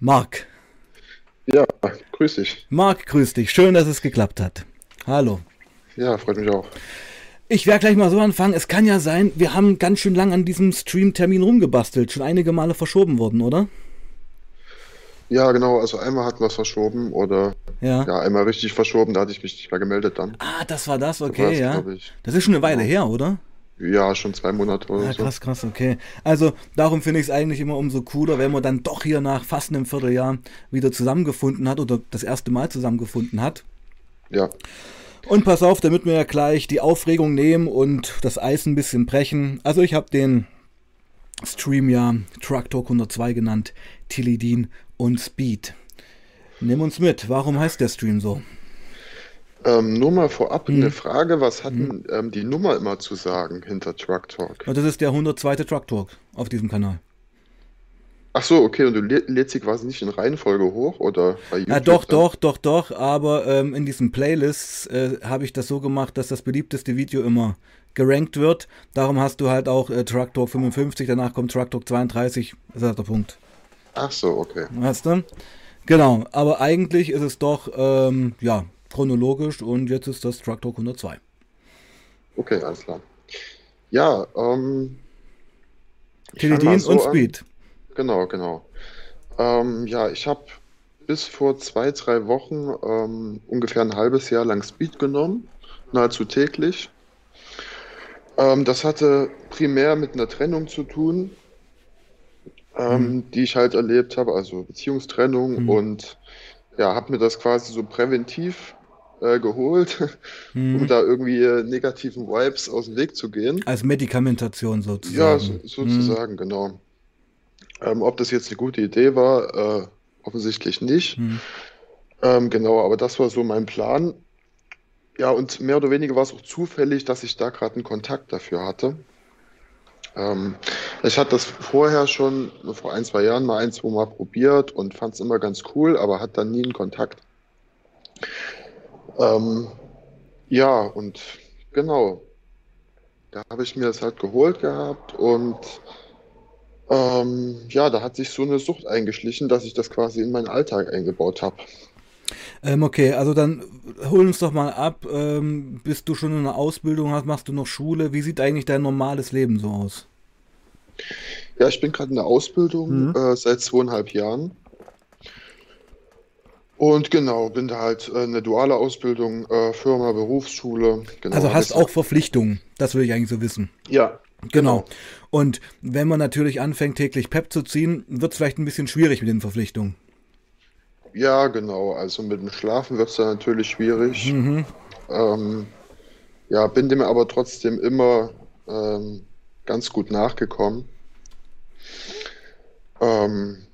Marc. Ja, grüß dich. Marc, grüß dich. Schön, dass es geklappt hat. Hallo. Ja, freut mich auch. Ich werde gleich mal so anfangen. Es kann ja sein, wir haben ganz schön lang an diesem Stream-Termin rumgebastelt. Schon einige Male verschoben worden, oder? Ja, genau. Also einmal hatten wir es verschoben oder Ja. ja, einmal richtig verschoben. Da hatte ich mich nicht mehr gemeldet dann. Ah, das war das, Da okay, war's, ja. Das ist schon eine Weile Genau. her, oder? Ja, schon zwei Monate oder Ja, so. krass, krass, okay. Also darum finde ich es eigentlich immer umso cooler, wenn man dann doch hier nach fast einem Vierteljahr wieder zusammengefunden hat oder das erste Mal zusammengefunden hat. Ja, Und pass auf, damit wir ja gleich die Aufregung nehmen und das Eis ein bisschen brechen. Also ich habe den Stream ja Truck Talk 102 genannt, Tilidin und Speed. Nimm uns mit, warum heißt der Stream so? Ähm, nur mal vorab Hm. eine Frage. Was hat denn ähm, die Nummer immer zu sagen hinter Truck Talk? Und das ist der 102. Truck Talk auf diesem Kanal. Ach so, okay. Und du lä- lädst sie quasi nicht in Reihenfolge hoch oder bei YouTube? Ja, doch, dann? doch, doch, doch, aber ähm, in diesen Playlists äh, habe ich das so gemacht, dass das beliebteste Video immer gerankt wird. Darum hast du halt auch äh, Truck Talk 55, danach kommt Truck Talk 32, das ist der Punkt. Ach so, okay. Weißt du? Genau, aber eigentlich ist es doch, ähm, ja, chronologisch und jetzt ist das Truck Talk 102. Okay, alles klar. Ja, ähm. Tilidin so und an. Speed. Genau, genau. Ähm, ja, ich habe bis vor zwei, drei Wochen ähm, ungefähr ein halbes Jahr lang Speed genommen, nahezu täglich. Ähm, das hatte primär mit einer Trennung zu tun, ähm, die ich halt erlebt habe, also Beziehungstrennung Mhm. und ja, habe mir das quasi so präventiv äh, geholt, um Mhm. da irgendwie äh, negativen Vibes aus dem Weg zu gehen. Als Medikamentation sozusagen. Ja, so, Mhm. sozusagen, genau. Ähm, ob das jetzt eine gute Idee war, äh, offensichtlich nicht. Mhm. Ähm, genau, aber das war so mein Plan. Ja, und mehr oder weniger war es auch zufällig, dass ich da gerade einen Kontakt dafür hatte. Ähm, ich hatte das vorher schon, vor ein, zwei Jahren mal ein, zwei Mal probiert und fand es immer ganz cool, aber hatte dann nie einen Kontakt. Ähm, ja, und genau, da habe ich mir das halt geholt gehabt und ähm, ja, da hat sich so eine Sucht eingeschlichen, dass ich das quasi in meinen Alltag eingebaut habe. Ähm, okay, also dann hol uns doch mal ab. Ähm, bist du schon in einer Ausbildung, hast, machst du noch Schule? Wie sieht eigentlich dein normales Leben so aus? Ja, ich bin gerade in der Ausbildung Mhm. äh, seit zweieinhalb Jahren. Und genau, bin da halt äh, eine duale Ausbildung, äh, Firma, Berufsschule. Genau, Also hast auch Verpflichtungen. Das will ich eigentlich so wissen. Ja, Genau. Und wenn man natürlich anfängt, täglich PEP zu ziehen, wird es vielleicht ein bisschen schwierig mit den Verpflichtungen. ja, genau. Also mit dem Schlafen wird es dann natürlich schwierig. Mhm. Ähm, ja, bin dem aber trotzdem immer ähm, ganz gut nachgekommen. Ähm,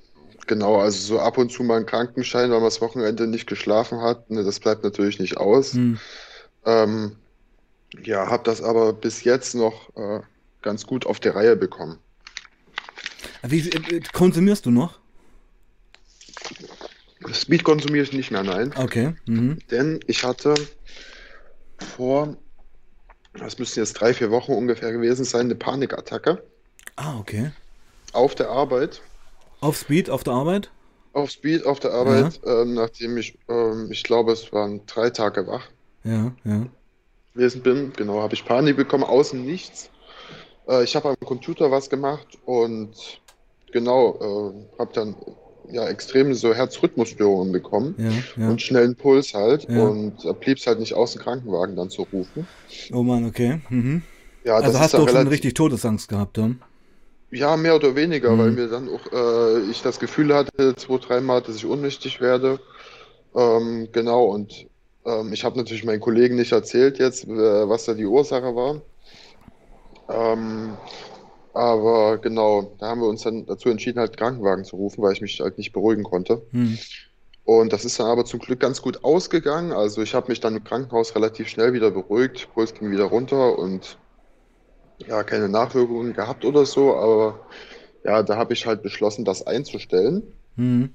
genau, also so ab und zu mal einen Krankenschein, weil man das Wochenende nicht geschlafen hat, ne, das bleibt natürlich nicht aus. Hm. Ähm, ja, habe das aber bis jetzt noch äh, ganz gut auf die Reihe bekommen. Wie äh, konsumierst du noch? Speed konsumiere ich nicht mehr, nein. Okay. Mhm. Denn ich hatte vor, das müssten jetzt drei, vier Wochen ungefähr gewesen sein, eine Panikattacke Ah, okay. auf der Arbeit. Auf Speed, auf der Arbeit? Auf Speed auf der Arbeit, ähm, nachdem ich, ähm, ich glaube, es waren drei Tage wach Ja, ja. gewesen bin. Genau, habe ich Panik bekommen, außen nichts. Äh, ich habe am Computer was gemacht und genau, äh, habe dann ja extreme so Herzrhythmusstörungen bekommen Ja, ja. und schnellen Puls halt Ja. und da blieb es halt nicht aus, einen Krankenwagen dann zu rufen. Oh Mann, okay. Mhm. Ja, das Also hast du auch schon richtig Todesangst gehabt, dann? Ja, mehr oder weniger, Mhm. weil mir dann auch äh, ich das Gefühl hatte, zwei, dreimal, dass ich ohnmächtig werde. Ähm, genau, und ähm, ich habe natürlich meinen Kollegen nicht erzählt jetzt, äh, was da die Ursache war. Ähm, aber genau, da haben wir uns dann dazu entschieden, halt Krankenwagen zu rufen, weil ich mich halt nicht beruhigen konnte. Hm. Und das ist dann aber zum Glück ganz gut ausgegangen. Also ich habe mich dann im Krankenhaus relativ schnell wieder beruhigt, Puls ging wieder runter und ja, keine Nachwirkungen gehabt oder so. Aber ja, da habe ich halt beschlossen, das einzustellen. Hm.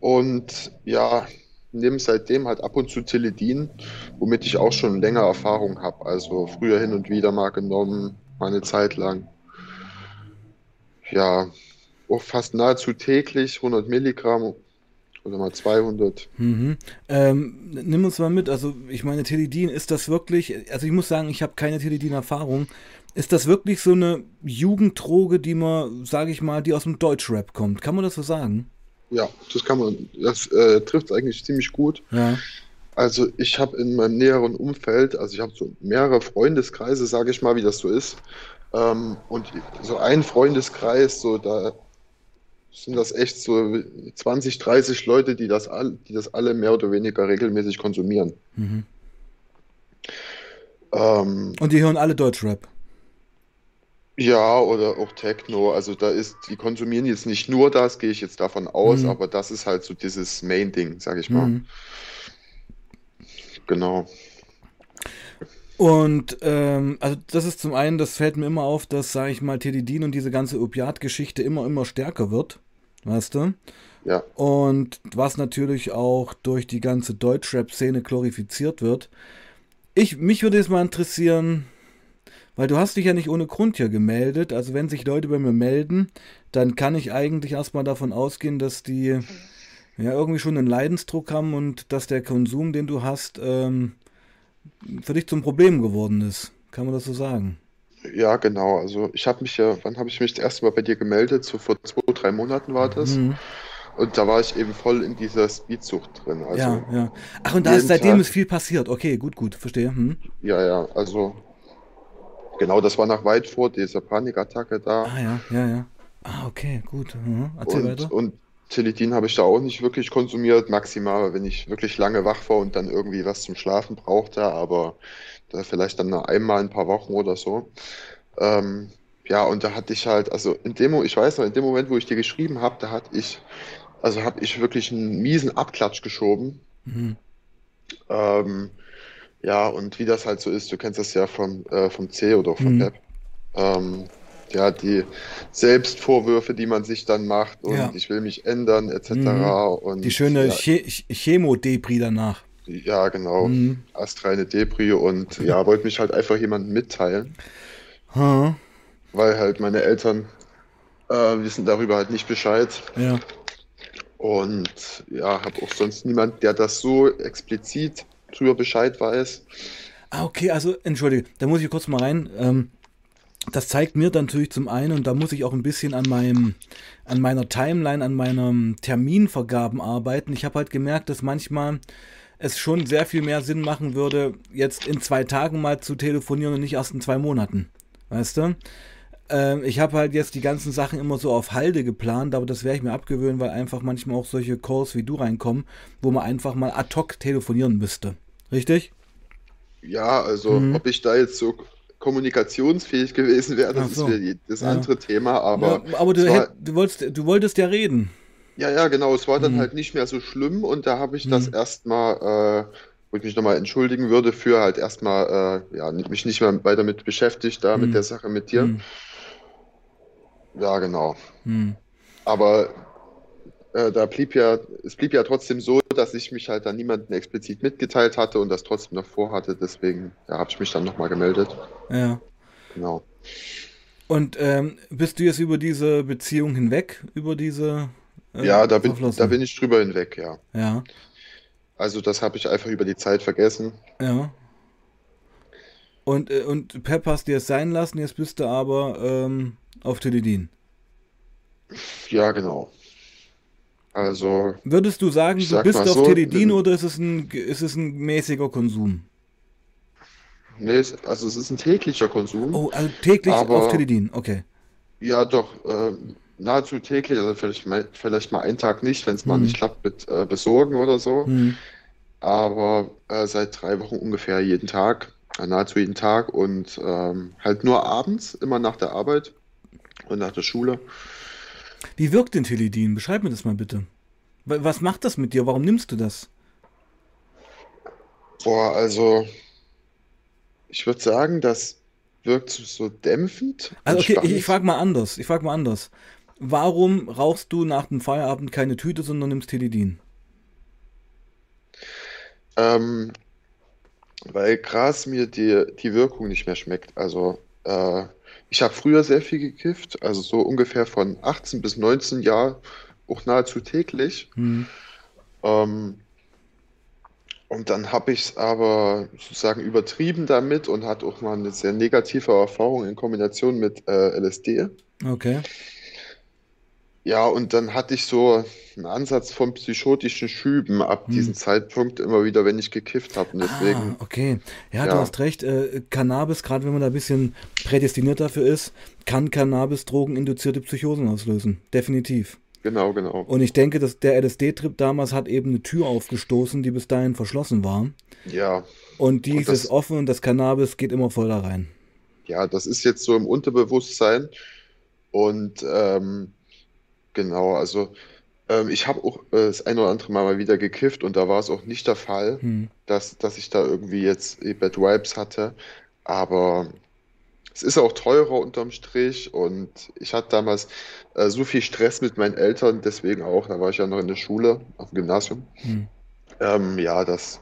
Und ja, nehme seitdem halt ab und zu Tilidin, womit ich auch schon länger Erfahrung habe. Also früher hin und wieder mal genommen, mal eine Zeit lang. Ja, auch fast nahezu täglich 100 Milligramm oder mal 200. Mhm. Ähm, nimm uns mal mit, also ich meine, Teledin, ist das wirklich, also ich muss sagen, ich habe keine Teledin-Erfahrung. Ist das wirklich so eine Jugenddroge, die man, sage ich mal, die aus dem Deutschrap kommt? Kann man das so sagen? Ja, das kann man, das äh, trifft eigentlich ziemlich gut. Ja. Also ich habe in meinem näheren Umfeld, also ich habe so mehrere Freundeskreise, sage ich mal, wie das so ist. Ähm, und so ein Freundeskreis, so da sind das echt so 20, 30 Leute, die das, all, die das alle mehr oder weniger regelmäßig konsumieren. Mhm. Ähm, Und die hören alle Deutschrap. Ja, oder auch Techno. Also da ist, die konsumieren jetzt nicht nur das, gehe ich jetzt davon aus, Mhm. aber das ist halt so dieses Main-Ding, sage ich mal. Mhm. Genau. Und ähm, also das ist zum einen, das fällt mir immer auf, dass, sage ich mal, Teledin und diese ganze Opiatgeschichte immer, immer stärker wird. Weißt du? Ja. Und was natürlich auch durch die ganze Deutschrap-Szene glorifiziert wird. Ich, mich würde jetzt mal interessieren, weil du hast dich ja nicht ohne Grund hier gemeldet. Also wenn sich Leute bei mir melden, dann kann ich eigentlich erstmal davon ausgehen, dass die ja irgendwie schon einen Leidensdruck haben und dass der Konsum, den du hast, ähm, für dich zum Problem geworden ist. Kann man das so sagen? Ja, genau. Also ich habe mich ja, wann habe ich mich das erste Mal bei dir gemeldet? So vor zwei, drei Monaten war das. Mhm. Und da war ich eben voll in dieser Speedsucht drin. Also Ja, ja. Ach, und da ist seitdem Tag. ist viel passiert. Okay, gut, gut, verstehe. Hm. ja, ja, also genau, das war nach weit vor dieser Panikattacke da. Ah ja, ja, ja. Ah, okay, gut. Mhm. Erzähl Und, weiter. und Teledin habe ich da auch nicht wirklich konsumiert, maximal, wenn ich wirklich lange wach war und dann irgendwie was zum Schlafen brauchte, aber da vielleicht dann nur einmal in ein paar Wochen oder so. Ähm, ja, und da hatte ich halt, also in dem, ich weiß noch, in dem Moment, wo ich dir geschrieben habe, da hatte ich, also habe ich wirklich einen miesen Abklatsch geschoben. Mhm. Ähm, ja, und wie das halt so ist, du kennst das ja vom, äh, vom C oder vom Mhm. Pep. Ähm, ja, die Selbstvorwürfe, die man sich dann macht und Ja. ich will mich ändern, etc. Mhm. Und Die schöne ja, Che Ch- Chemo-Depri danach. ja, genau, Mhm. astreine Depri und ja, wollte mich halt einfach jemandem mitteilen, Ha, weil halt meine Eltern äh, wissen darüber halt nicht Bescheid ja. und ja, habe auch sonst niemand, der das so explizit drüber Bescheid weiß. Ah, okay, also, entschuldige, da muss ich kurz mal rein. Ähm, das zeigt mir natürlich zum einen, und da muss ich auch ein bisschen an meinem, an meiner Timeline, an meinem Terminvergaben arbeiten. Ich habe halt gemerkt, dass manchmal es schon sehr viel mehr Sinn machen würde, jetzt in zwei Tagen mal zu telefonieren und nicht erst in zwei Monaten. Weißt du? Ähm, ich habe halt jetzt die ganzen Sachen immer so auf Halde geplant, aber das werde ich mir abgewöhnen, weil einfach manchmal auch solche Calls wie du reinkommen, wo man einfach mal ad hoc telefonieren müsste. Richtig? Ja, also Mhm. ob ich da jetzt so kommunikationsfähig gewesen wäre, das so. ist das Ja. andere Thema, aber ja, aber du, war, du, wolltest, du wolltest ja reden. ja, ja, genau, es war dann Mhm. halt nicht mehr so schlimm und da habe ich das Mhm. erstmal, äh, wo ich mich nochmal entschuldigen würde für halt erstmal, äh, ja, mich nicht mehr weiter mit beschäftigt, da Mhm. mit der Sache mit dir. Hm, Ja, genau. Aber äh, da blieb ja, es blieb ja trotzdem so, dass ich mich halt dann niemandem explizit mitgeteilt hatte und das trotzdem noch vorhatte, deswegen, ja, habe ich mich dann nochmal gemeldet. Ja. Genau. Und ähm, bist du jetzt über diese Beziehung hinweg, über diese äh, Ja, da bin, da bin ich drüber hinweg, ja. Ja, Also das habe ich einfach über die Zeit vergessen. ja. Und, äh, und Pep hast dir es sein lassen, jetzt bist du aber ähm, auf Teledin. Ja, genau. Also, Würdest du sagen, du sag bist auf so, Teledin wenn- oder ist es ein, ist es ein mäßiger Konsum? nee, also es ist ein täglicher Konsum. Oh, also täglich Aber- auf Teledin, okay. Ja, doch, äh, nahezu täglich, also vielleicht mal, vielleicht mal einen Tag nicht, wenn es mal Mhm. nicht klappt mit äh, Besorgen oder so. Hm. Aber äh, seit drei Wochen ungefähr jeden Tag, äh, nahezu jeden Tag und ähm, halt nur abends, immer nach der Arbeit und nach der Schule. Wie wirkt denn Teledin? Beschreib mir das mal bitte. Wa- Was macht das mit dir? Warum nimmst du das? Boah, also ich würde sagen, das wirkt so dämpfend, Also okay, ich, ich frage mal anders. Ich frage mal anders. Warum rauchst du nach dem Feierabend keine Tüte, sondern nimmst Teledin? Ähm, weil Gras mir die, die Wirkung nicht mehr schmeckt. Also äh, ich habe früher sehr viel gekifft, also so ungefähr von 18 bis 19 Jahren, auch nahezu täglich. Hm. Ähm, und dann habe ich es aber sozusagen übertrieben damit und hatte auch mal eine sehr negative Erfahrung in Kombination mit äh, LSD. Okay. Ja, und dann hatte ich so einen Ansatz von psychotischen Schüben ab Hm. diesem Zeitpunkt immer wieder, wenn ich gekifft habe. Ah, deswegen, okay. Ja, du ja, hast recht. Äh, Cannabis, gerade wenn man da ein bisschen prädestiniert dafür ist, kann Cannabis drogeninduzierte Psychosen auslösen. Definitiv. genau, genau. Und ich denke, dass der LSD-Trip damals hat eben eine Tür aufgestoßen, die bis dahin verschlossen war. Ja, Und die und ist das, offen und das Cannabis geht immer voll da rein. ja, das ist jetzt so im Unterbewusstsein. Und ähm, genau, also ähm, ich habe auch äh, das ein oder andere Mal mal wieder gekifft und da war es auch nicht der Fall, Hm. dass, dass ich da irgendwie jetzt eh Bad Vibes hatte. Aber es ist auch teurer unterm Strich und ich hatte damals äh, so viel Stress mit meinen Eltern, deswegen auch, da war ich ja noch in der Schule, auf dem Gymnasium. Hm. Ähm, ja, das.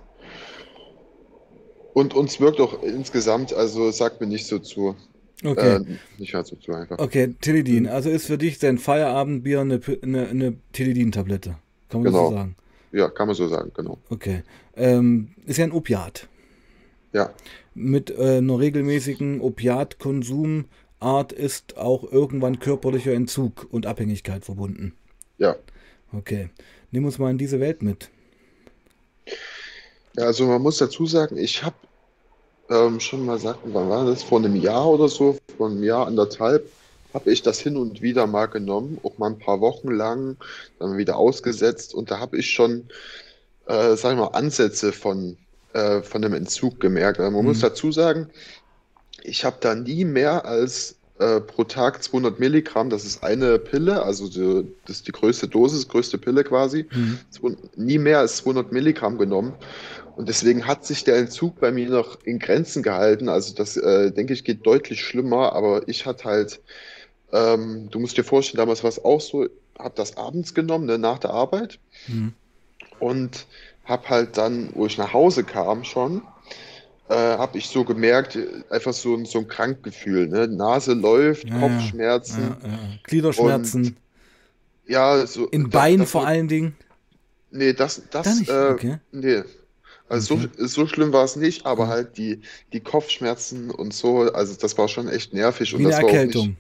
Und uns wirkt auch insgesamt, also sagt mir nicht so zu. Okay. Äh, nicht halt so zu einfach. Okay, Tilidin. Hm, Also ist für dich dein Feierabendbier eine, eine, eine Tilidin-Tablette. Kann man das so Genau. sagen? Ja, kann man so sagen, genau. Okay. Ähm, ist ja ein Opiat. Ja, Mit äh, einer regelmäßigen Opiatkonsumart ist auch irgendwann körperlicher Entzug und Abhängigkeit verbunden. ja. Okay. Nimm uns mal in diese Welt mit. Ja, also man muss dazu sagen, ich habe ähm, schon mal gesagt, wann war das? Vor einem Jahr oder so, vor einem Jahr, anderthalb, habe ich das hin und wieder mal genommen, auch mal ein paar Wochen lang, dann wieder ausgesetzt und da habe ich schon, äh, sag ich mal, Ansätze von, äh, von dem Entzug gemerkt. Also man muss Hm. dazu sagen, ich habe da nie mehr als äh, pro Tag 200 Milligramm, das ist eine Pille, also die, das ist die größte Dosis, größte Pille quasi, Hm. zwo- nie mehr als 200 Milligramm genommen. Und deswegen hat sich der Entzug bei mir noch in Grenzen gehalten. Also das, äh, denke ich, geht deutlich schlimmer, aber ich hatte halt, ähm, du musst dir vorstellen, damals war es auch so, habe das abends genommen, ne, nach der Arbeit Hm. und habe halt dann, wo ich nach Hause kam schon, äh, habe ich so gemerkt, einfach so, ein- so ein Krankgefühl, ne? Nase läuft, Ja. Kopfschmerzen Ja, ja. und Gliederschmerzen. ja, so, In Beinen vor allen Dingen. nee, das, Da das, nicht. äh, Okay. nee. Also Okay. so, so schlimm war es nicht, aber Hm. halt die, die Kopfschmerzen und so, also das war schon echt nervig und Wie eine das war auch nicht, Erkältung.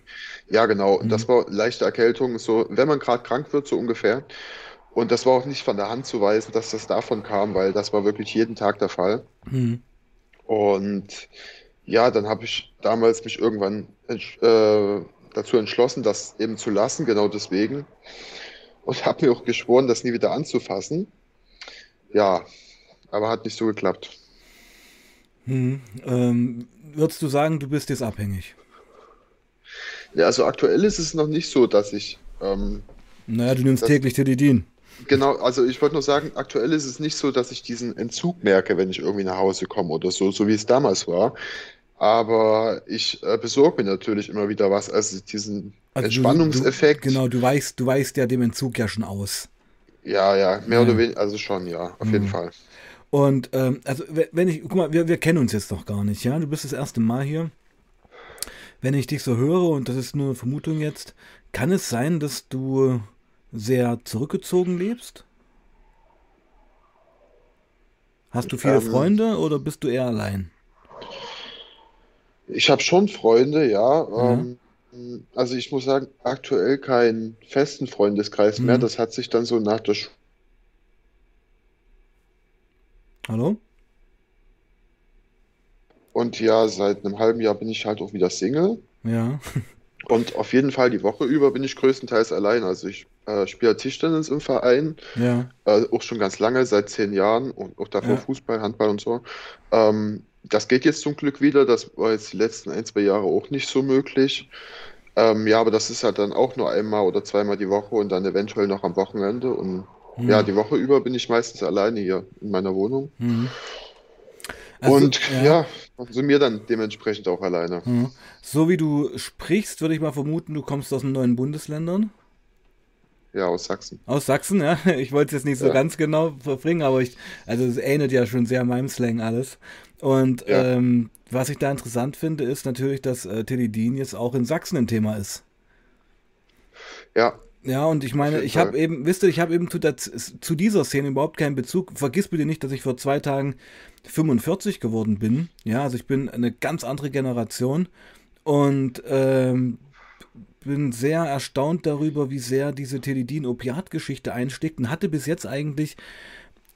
ja genau, und das Hm. war leichte Erkältung, so, wenn man gerade krank wird, so ungefähr. Und das war auch nicht von der Hand zu weisen, dass das davon kam, weil das war wirklich jeden Tag der Fall. Hm. Und ja, dann habe ich damals mich irgendwann äh, dazu entschlossen, das eben zu lassen, genau deswegen. Und habe mir auch geschworen, das nie wieder anzufassen. Ja, aber hat nicht so geklappt. Hm. Ähm, würdest du sagen, du bist jetzt abhängig? Ja, also aktuell ist es noch nicht so, dass ich, ähm, Naja, du nimmst das, täglich Tilidin. genau, also ich wollte nur sagen, aktuell ist es nicht so, dass ich diesen Entzug merke, wenn ich irgendwie nach Hause komme oder so, so wie es damals war. Aber ich äh, besorge mir natürlich immer wieder was, also diesen Also du, du, Entspannungseffekt. genau, du weißt, du weißt ja dem Entzug ja schon aus. Ja, ja, mehr oder Ja. weniger, also schon, ja, auf jeden Hm. Fall. Und ähm, also we- wenn ich, guck mal, wir, wir kennen uns jetzt noch gar nicht, ja? Du bist das erste Mal hier. Wenn ich dich so höre, und das ist nur eine Vermutung jetzt, kann es sein, dass du sehr zurückgezogen lebst? Hast du viele Ähm, Freunde oder bist du eher allein? ich habe schon Freunde, ja. Ähm, also ich muss sagen, aktuell keinen festen Freundeskreis mehr. Hm. Das hat sich dann so nach der Schule Hallo? und ja, seit einem halben Jahr bin ich halt auch wieder Single. Ja. Und auf jeden Fall die Woche über bin ich größtenteils allein. Also ich äh, spiele Tischtennis im Verein, Ja. äh, auch schon ganz lange, seit zehn Jahren und auch davor Ja. Fußball, Handball und so. Ähm, das geht jetzt zum Glück wieder. Das war jetzt die letzten ein, zwei Jahre auch nicht so möglich. Ähm, ja, aber das ist halt dann auch nur einmal oder zweimal die Woche und dann eventuell noch am Wochenende. Und ja, Hm. die Woche über bin ich meistens alleine hier in meiner Wohnung. Hm. Also, Und ja. ja, konsumiere dann dementsprechend auch alleine. Hm. So wie du sprichst, würde ich mal vermuten, du kommst aus den neuen Bundesländern. Ja, aus Sachsen. Aus Sachsen, ja. Ich wollte es jetzt nicht so Ja. ganz genau verbringen, aber ich, also es ähnelt ja schon sehr meinem Slang alles. Und ja. ähm, was ich da interessant finde, ist natürlich, dass äh, Teledin jetzt auch in Sachsen ein Thema ist. Ja. Ja, und ich meine, ich habe eben, wisst ihr, ich habe eben zu, der, zu dieser Szene überhaupt keinen Bezug. Vergiss bitte nicht, dass ich vor zwei Tagen 45 geworden bin. Ja, also ich bin eine ganz andere Generation und ähm, bin sehr erstaunt darüber, wie sehr diese Teledin-Opiat-Geschichte einsteckt und hatte bis jetzt eigentlich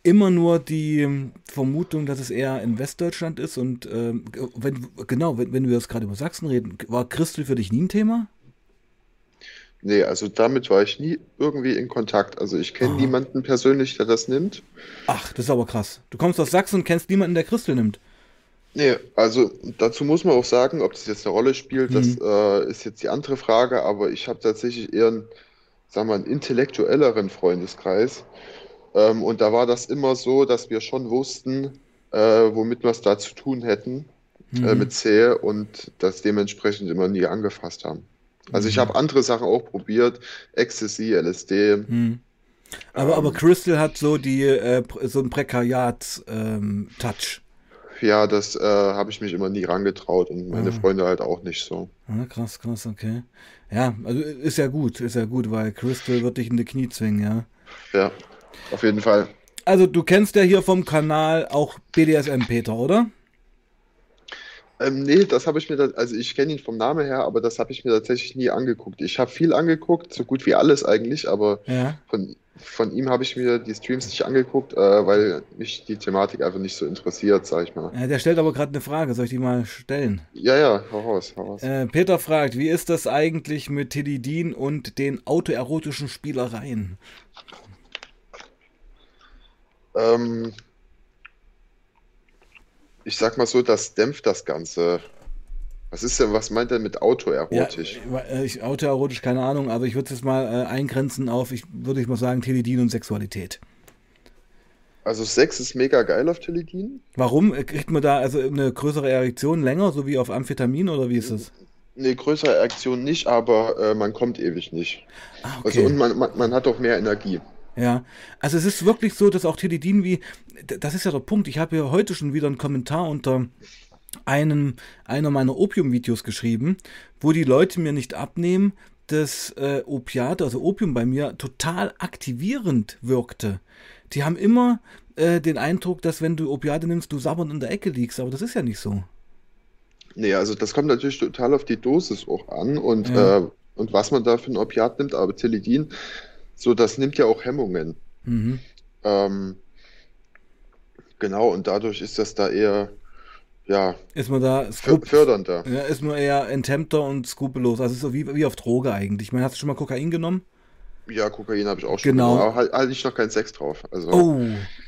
immer nur die Vermutung, dass es eher in Westdeutschland ist und äh, wenn, genau, wenn, wenn wir jetzt gerade über Sachsen reden, war Christel für dich nie ein Thema? Nee, also damit war ich nie irgendwie in Kontakt. Also ich kenne niemanden persönlich, der das nimmt. Ach, das ist aber krass. Du kommst aus Sachsen und kennst niemanden, der Christel nimmt. Nee, also dazu muss man auch sagen, ob das jetzt eine Rolle spielt, das mhm. äh, ist jetzt die andere Frage, aber ich habe tatsächlich eher einen, sagen wir, einen intellektuelleren Freundeskreis. Ähm, und da war das immer so, dass wir schon wussten, äh, womit wir es da zu tun hätten äh, mhm. äh, mit C und das dementsprechend immer nie angefasst haben. Also ich mhm. habe andere Sachen auch probiert, Ecstasy, LSD. Mhm. Aber, ähm, aber Crystal hat so die äh, so ein Prekariat-Touch. Ähm, ja, das äh, habe ich mich immer nie rangetraut und meine ah. Freunde halt auch nicht so. Ah, krass, krass, okay. Ja, also ist ja gut, ist ja gut, weil Crystal wird dich in die Knie zwingen, ja. Ja, auf jeden Fall. Also du kennst ja hier vom Kanal auch BDSM Peter, oder? Ähm, nee, das habe ich mir, also ich kenne ihn vom Namen her, aber das habe ich mir tatsächlich nie angeguckt. Ich habe viel angeguckt, so gut wie alles eigentlich, aber ja. von, von ihm habe ich mir die Streams nicht angeguckt, äh, weil mich die Thematik einfach nicht so interessiert, sag ich mal. Ja, der stellt aber gerade eine Frage, soll ich die mal stellen? Ja, ja, hau raus, hau raus. Äh, Peter fragt, wie ist das eigentlich mit Tilidin und den autoerotischen Spielereien? Ähm, ich sag mal so, das dämpft das Ganze. Was ist denn, was meint er mit autoerotisch? Ja, äh, ich, autoerotisch, keine Ahnung, aber ich würde es jetzt mal äh, eingrenzen auf, ich würde ich mal sagen, Teledin und Sexualität. Also Sex ist mega geil auf Teledin. Warum? Äh, kriegt man da also eine größere Erektion länger, so wie auf Amphetamin oder wie ist es? Nee, größere Erektion nicht, aber äh, man kommt ewig nicht. Ah, okay. Also und man, man, man hat auch mehr Energie. Ja, also es ist wirklich so, dass auch Teledin wie, das ist ja der Punkt, ich habe ja heute schon wieder einen Kommentar unter einem, einer meiner Opium-Videos geschrieben, wo die Leute mir nicht abnehmen, dass äh, Opiate, also Opium bei mir, total aktivierend wirkte. Die haben immer äh, den Eindruck, dass wenn du Opiate nimmst, du sabbernd in der Ecke liegst, aber das ist ja nicht so. Nee, also das kommt natürlich total auf die Dosis auch an und, ja. äh, und was man da für ein Opiat nimmt, aber Teledin so, das nimmt ja auch Hemmungen. Mhm. Ähm, genau, und dadurch ist das da eher, ja, ist man da fördernder. Ja, ist man eher enthemmter und skrupellos. Also so wie, wie auf Droge eigentlich. Ich meine, hast du schon mal Kokain genommen? Ja, Kokain habe ich auch schon genau. genommen, aber halt, halt ich noch keinen Sex drauf. Also, oh,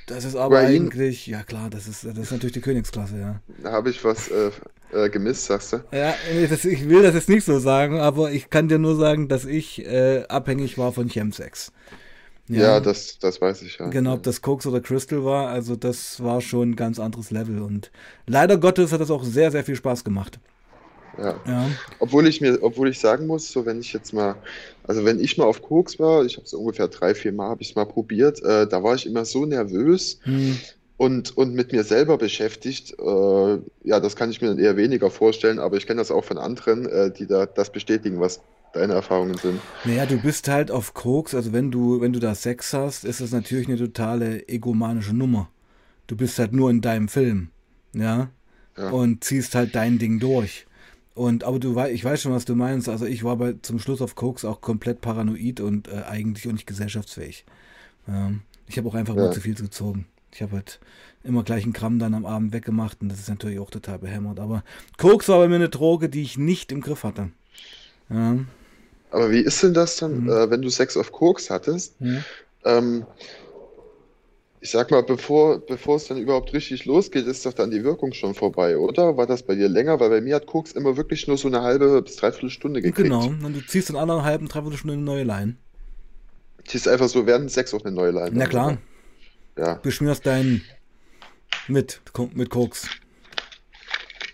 das ist aber Kokain, eigentlich, ja klar, das ist, das ist natürlich die Königsklasse, ja. Da habe ich was äh, äh, gemisst, sagst du? Ja, das, ich will das jetzt nicht so sagen, aber ich kann dir nur sagen, dass ich äh, abhängig war von Chemsex. Ja, ja, das, das weiß ich ja. Genau, ob das Koks oder Crystal war, also das war schon ein ganz anderes Level und leider Gottes hat das auch sehr, sehr viel Spaß gemacht. Ja. ja. Obwohl ich mir, obwohl ich sagen muss, so wenn ich jetzt mal, also wenn ich mal auf Koks war, ich habe es ungefähr drei, vier Mal habe ich es mal probiert, äh, da war ich immer so nervös hm. Und, und mit mir selber beschäftigt. Äh, ja, das kann ich mir dann eher weniger vorstellen, aber ich kenne das auch von anderen, äh, die da das bestätigen, was deine Erfahrungen sind. Naja, du bist halt auf Koks, also wenn du, wenn du da Sex hast, ist das natürlich eine totale egomanische Nummer. Du bist halt nur in deinem Film, ja, ja. und ziehst halt dein Ding durch. Und aber du weißt, ich weiß schon, was du meinst. Also ich war bei zum Schluss auf Koks auch komplett paranoid und äh, eigentlich auch nicht gesellschaftsfähig. Ja. Ich habe auch einfach ja. nur zu viel gezogen. Ich habe halt immer gleich einen Gramm dann am Abend weggemacht und das ist natürlich auch total behämmert. Aber Koks war bei mir eine Droge, die ich nicht im Griff hatte. Ja. Aber wie ist denn das dann, mhm. äh, wenn du Sex auf Koks hattest? Mhm. Ähm, ich sag mal, bevor, bevor es dann überhaupt richtig losgeht, ist doch dann die Wirkung schon vorbei, oder? War das bei dir länger? Weil bei mir hat Koks immer wirklich nur so eine halbe bis dreiviertel Stunde gekriegt. Genau, und du ziehst in halben, dreiviertel Stunde eine neue Line. Ziehst einfach so während Sex auf eine neue Line. Na klar. Ja. Beschmierst deinen mit, mit Koks.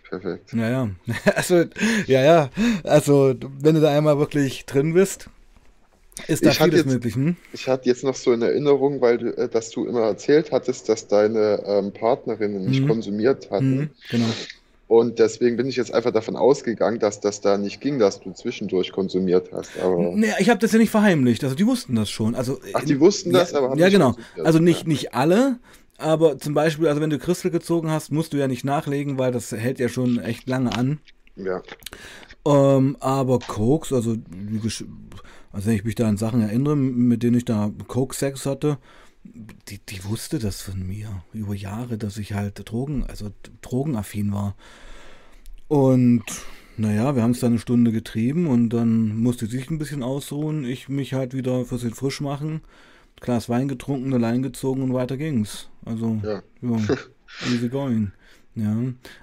Perfekt. Ja, ja. Also, ja, ja. Also, wenn du da einmal wirklich drin bist, Ist da Ich vieles jetzt, möglich, hm? ich hatte jetzt noch so in Erinnerung, weil du, äh, dass du immer erzählt hattest, dass deine ähm, Partnerinnen nicht Hm, konsumiert hatten. genau. Und deswegen bin ich jetzt einfach davon ausgegangen, dass das da nicht ging, dass du zwischendurch konsumiert hast. Aber, Naja, ich habe das ja nicht verheimlicht. Also die wussten das schon. Also ach, die wussten ja, das, aber haben ja, genau. konsumiert. Also nicht, nicht alle, aber zum Beispiel, also wenn du Crystal gezogen hast, musst du ja nicht nachlegen, weil das hält ja schon echt lange an. ja. Ähm, aber Koks, also, also wenn ich mich da an Sachen erinnere, mit denen ich da Coke-Sex hatte, die, die wusste das von mir über Jahre, dass ich halt Drogen, also drogenaffin war. Und naja, wir haben es dann eine Stunde getrieben und dann musste sie sich ein bisschen ausruhen, ich mich halt wieder für sie frisch machen, Glas Wein getrunken, allein gezogen und weiter ging's. Also, Ja. ja, easy going. Ja,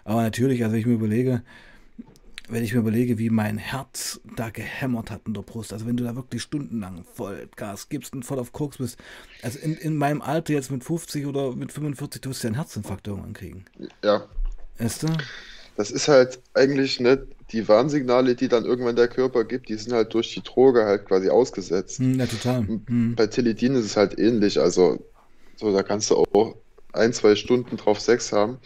aber natürlich, also ich mir überlege, wenn ich mir überlege, wie mein Herz da gehämmert hat in der Brust, also wenn du da wirklich stundenlang voll Gas gibst und voll auf Koks bist, also in, in meinem Alter jetzt mit 50 oder mit 45, du wirst ja einen Herzinfarkt irgendwann kriegen. Ja. Weißt du? Das ist halt eigentlich ne, die Warnsignale, die dann irgendwann der Körper gibt, die sind halt durch die Droge halt quasi ausgesetzt. Hm, ja, total. Hm. Bei Teledin ist es halt ähnlich. Also, so, da kannst du auch ein, zwei Stunden drauf Sex haben,